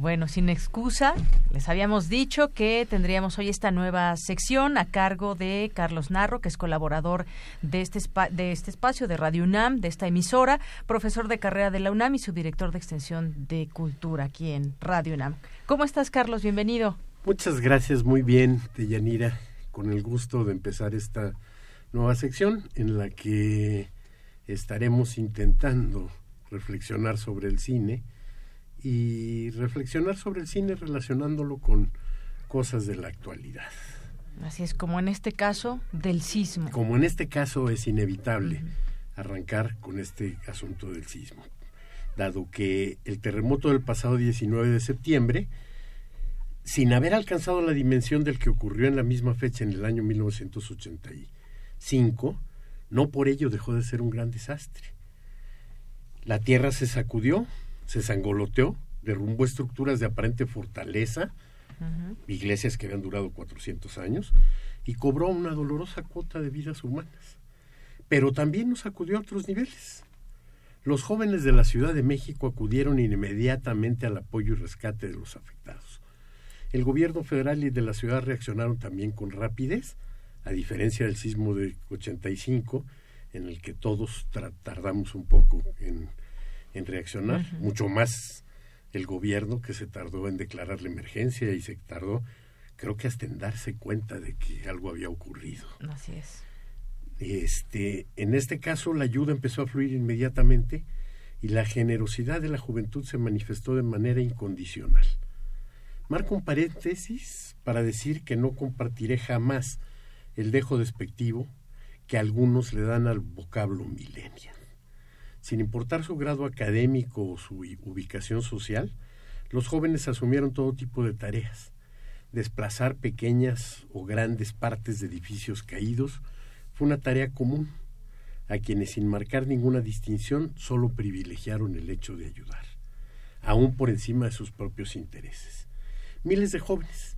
Bueno, sin excusa, les habíamos dicho que tendríamos hoy esta nueva sección a cargo de Carlos Narro, que es colaborador de este, de este espacio de Radio UNAM, de esta emisora, profesor de carrera de la UNAM y subdirector de extensión de cultura aquí en Radio UNAM. ¿Cómo estás, Carlos? Bienvenido. Muchas gracias, muy bien, Deyanira, con el gusto de empezar esta nueva sección en la que estaremos intentando reflexionar sobre el cine y reflexionar sobre el cine relacionándolo con cosas de la actualidad. Así es, como en este caso del sismo. Como en este caso es inevitable arrancar con este asunto del sismo, dado que el terremoto del pasado 19 de septiembre, sin haber alcanzado la dimensión del que ocurrió en la misma fecha en el año 1985, no por ello dejó de ser un gran desastre. La tierra se sacudió, se sangoloteó, derrumbó estructuras de aparente fortaleza, iglesias que habían durado 400 años, y cobró una dolorosa cuota de vidas humanas. Pero también nos sacudió a otros niveles. Los jóvenes de la Ciudad de México acudieron inmediatamente al apoyo y rescate de los afectados. El gobierno federal y de la ciudad reaccionaron también con rapidez, a diferencia del sismo de 85, en el que todos tardamos un poco en, reaccionar, mucho más el gobierno que se tardó en declarar la emergencia y se tardó, creo que hasta en darse cuenta de que algo había ocurrido. Así es. Este, en este caso la ayuda empezó a fluir inmediatamente y la generosidad de la juventud se manifestó de manera incondicional. Marco un paréntesis para decir que no compartiré jamás el dejo despectivo que algunos le dan al vocablo millennial. Sin importar su grado académico o su ubicación social, los jóvenes asumieron todo tipo de tareas. Desplazar pequeñas o grandes partes de edificios caídos, fue una tarea común a quienes sin marcar ninguna distinción solo privilegiaron el hecho de ayudar, aún por encima de sus propios intereses. Miles de jóvenes,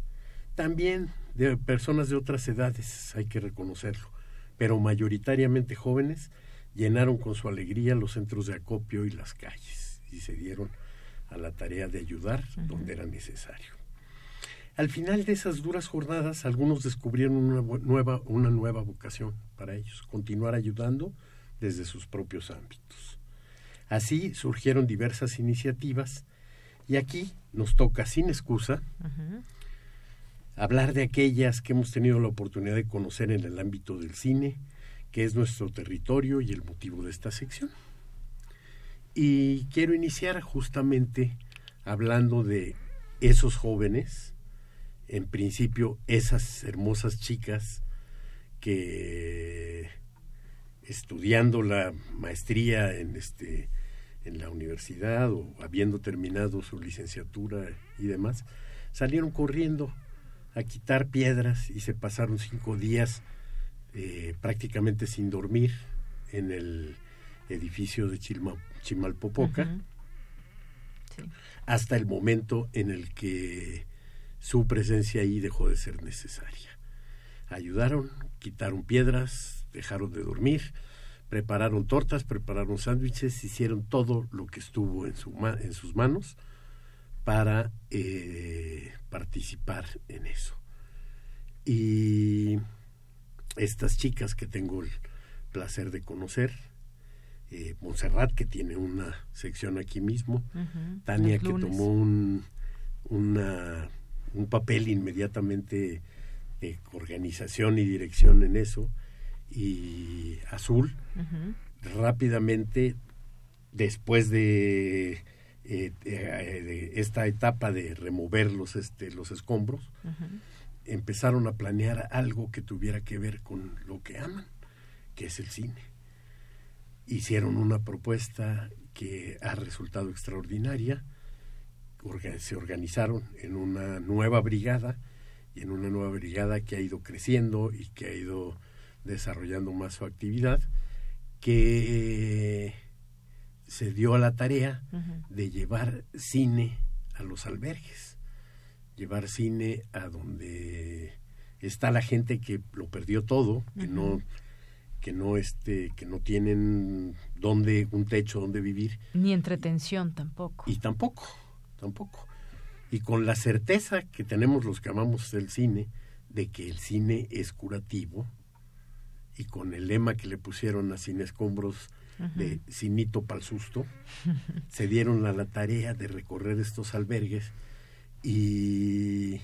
también de personas de otras edades, hay que reconocerlo, pero mayoritariamente jóvenes, llenaron con su alegría los centros de acopio y las calles y se dieron a la tarea de ayudar donde era necesario. Al final de esas duras jornadas, algunos descubrieron una nueva, una nueva vocación para ellos, continuar ayudando desde sus propios ámbitos. Así surgieron diversas iniciativas y aquí nos toca, sin excusa, hablar de aquellas que hemos tenido la oportunidad de conocer en el ámbito del cine, que es nuestro territorio y el motivo de esta sección. Y quiero iniciar justamente hablando de esos jóvenes en principio esas hermosas chicas que estudiando la maestría en este en la universidad o habiendo terminado su licenciatura y demás salieron corriendo a quitar piedras y se pasaron cinco días eh, prácticamente sin dormir en el edificio de Chimalpopoca hasta el momento en el que su presencia ahí dejó de ser necesaria. Ayudaron, quitaron piedras, dejaron de dormir, prepararon tortas, prepararon sándwiches, hicieron todo lo que estuvo en, su en sus manos para eh, participar en eso. Y estas chicas que tengo el placer de conocer, eh, Montserrat, que tiene una sección aquí mismo, Tania, que tomó un, una un papel inmediatamente de organización y dirección en eso y Azul rápidamente después de, eh, de, esta etapa de remover los este los escombros empezaron a planear algo que tuviera que ver con lo que aman que es el cine. Hicieron una propuesta que ha resultado extraordinaria se organizaron en una nueva brigada y en una nueva brigada que ha ido creciendo y que ha ido desarrollando más su actividad, que se dio a la tarea de llevar cine a los albergues, llevar cine a donde está la gente que lo perdió todo, que no que no este que no tienen donde un techo donde vivir. Ni entretención tampoco. Y tampoco tampoco. Y con la certeza que tenemos los que amamos el cine, de que el cine es curativo, y con el lema que le pusieron a Cine Escombros de Cinito pa'l susto, se dieron a la tarea de recorrer estos albergues y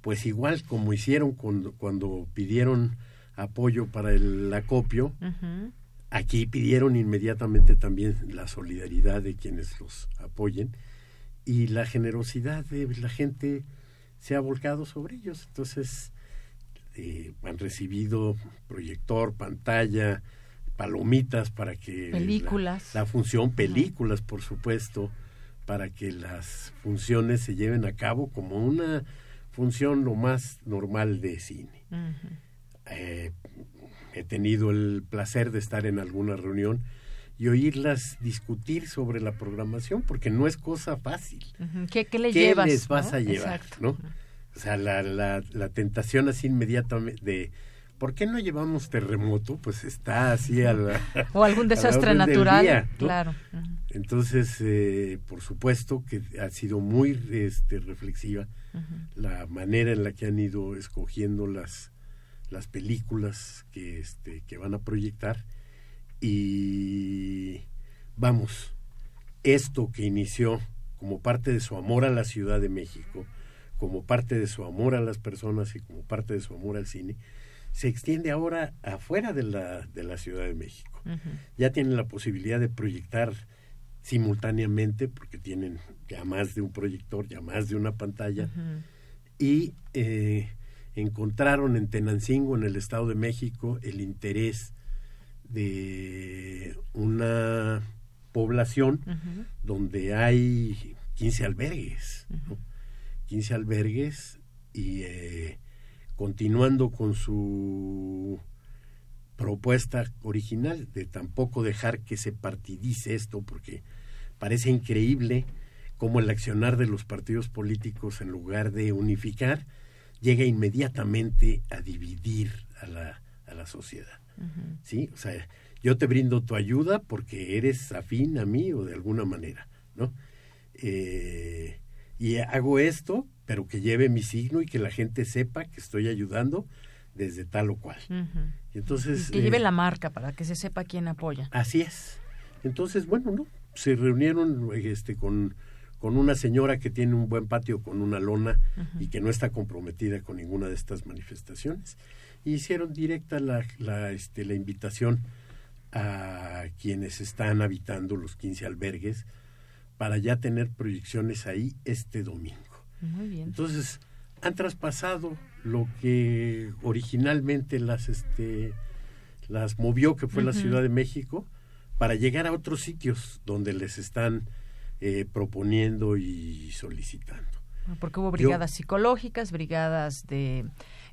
pues igual como hicieron cuando, cuando pidieron apoyo para el acopio, aquí pidieron inmediatamente también la solidaridad de quienes los apoyen y la generosidad de la gente se ha volcado sobre ellos. Entonces, eh, han recibido proyector, pantalla, palomitas para que películas. la, función películas por supuesto para que las funciones se lleven a cabo como una función lo más normal de cine eh, he tenido el placer de estar en alguna reunión y oírlas discutir sobre la programación, porque no es cosa fácil. ¿Qué, le llevas, les vas a llevar? ¿no? O sea, la, la, la, tentación así inmediatamente de ¿por qué no llevamos terremoto? Pues está así a la, O algún desastre natural, claro. Entonces, eh, por supuesto que ha sido muy este, reflexiva la manera en la que han ido escogiendo las, las películas que, este, que van a proyectar y vamos, esto que inició como parte de su amor a la Ciudad de México, como parte de su amor a las personas y como parte de su amor al cine, se extiende ahora afuera de la, de la Ciudad de México. Ya tienen la posibilidad de proyectar simultáneamente, porque tienen ya más de un proyector, ya más de una pantalla, y eh, encontraron en Tenancingo, en el Estado de México, el interés de una población donde hay 15 albergues, 15 albergues y eh, continuando con su propuesta original de tampoco dejar que se partidice esto porque parece increíble cómo el accionar de los partidos políticos en lugar de unificar llega inmediatamente a dividir a la, a la sociedad. ¿Sí? O sea, yo te brindo tu ayuda porque eres afín a mí o de alguna manera, ¿no? Eh, y hago esto, pero que lleve mi signo y que la gente sepa que estoy ayudando desde tal o cual. Entonces que lleve eh, la marca para que se sepa quién apoya. Así es. Entonces, bueno, no, se reunieron este con con una señora que tiene un buen patio con una lona y que no está comprometida con ninguna de estas manifestaciones. Y hicieron directa la, la, este, la invitación a quienes están habitando los 15 albergues para ya tener proyecciones ahí este domingo. Muy bien. Entonces, han traspasado lo que originalmente las este las movió que fue la Ciudad de México para llegar a otros sitios donde les están eh, proponiendo y solicitando. Porque hubo brigadas psicológicas, brigadas de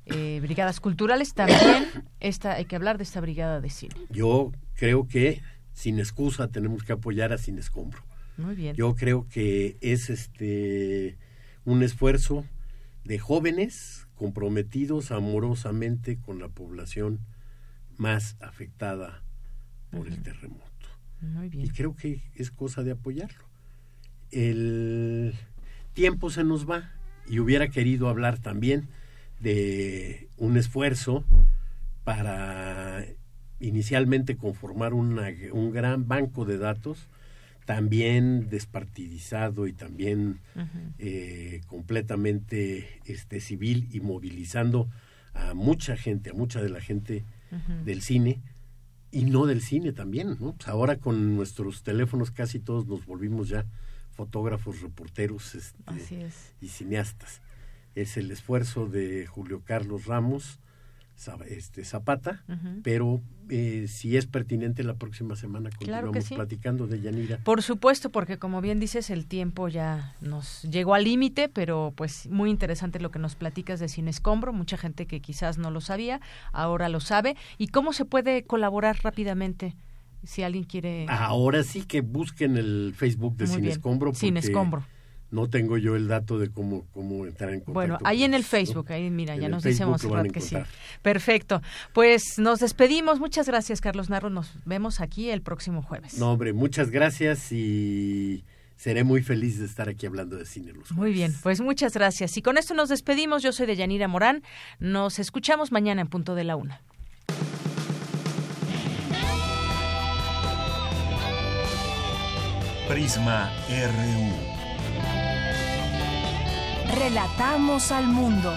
eh, brigadas culturales, también esta, hay que hablar de esta brigada de cine. Yo creo que sin excusa tenemos que apoyar a Sin Escombro. Muy bien. Yo creo que es este un esfuerzo de jóvenes comprometidos amorosamente con la población más afectada por el terremoto. Muy bien. Y creo que es cosa de apoyarlo. El tiempo se nos va y hubiera querido hablar también de un esfuerzo para inicialmente conformar una, un gran banco de datos también despartidizado y también eh, completamente este civil y movilizando a mucha gente, a mucha de la gente del cine y no del cine también, ¿no? Pues ahora con nuestros teléfonos casi todos nos volvimos ya fotógrafos, reporteros este, y cineastas. Es el esfuerzo de Julio Carlos Ramos, este Zapata, pero eh, si es pertinente la próxima semana continuamos platicando de Yanira. Por supuesto, porque como bien dices, el tiempo ya nos llegó al límite, pero pues muy interesante lo que nos platicas de Cine Escombro, mucha gente que quizás no lo sabía, ahora lo sabe. ¿Y cómo se puede colaborar rápidamente? Si alguien quiere... Ahora sí que busquen el Facebook de Cine Escombro. Cine Escombro no tengo yo el dato de cómo, cómo entrar en contacto. Bueno, ahí en el Facebook, ahí mira, ya nos decimos que sí. Perfecto. Pues nos despedimos. Muchas gracias, Carlos Narro. Nos vemos aquí el próximo jueves. No, hombre, muchas gracias y seré muy feliz de estar aquí hablando de cine. muy bien, pues muchas gracias. Y con esto nos despedimos. Yo soy de Yanira Morán. Nos escuchamos mañana en punto de la una. Prisma RU. Relatamos al mundo.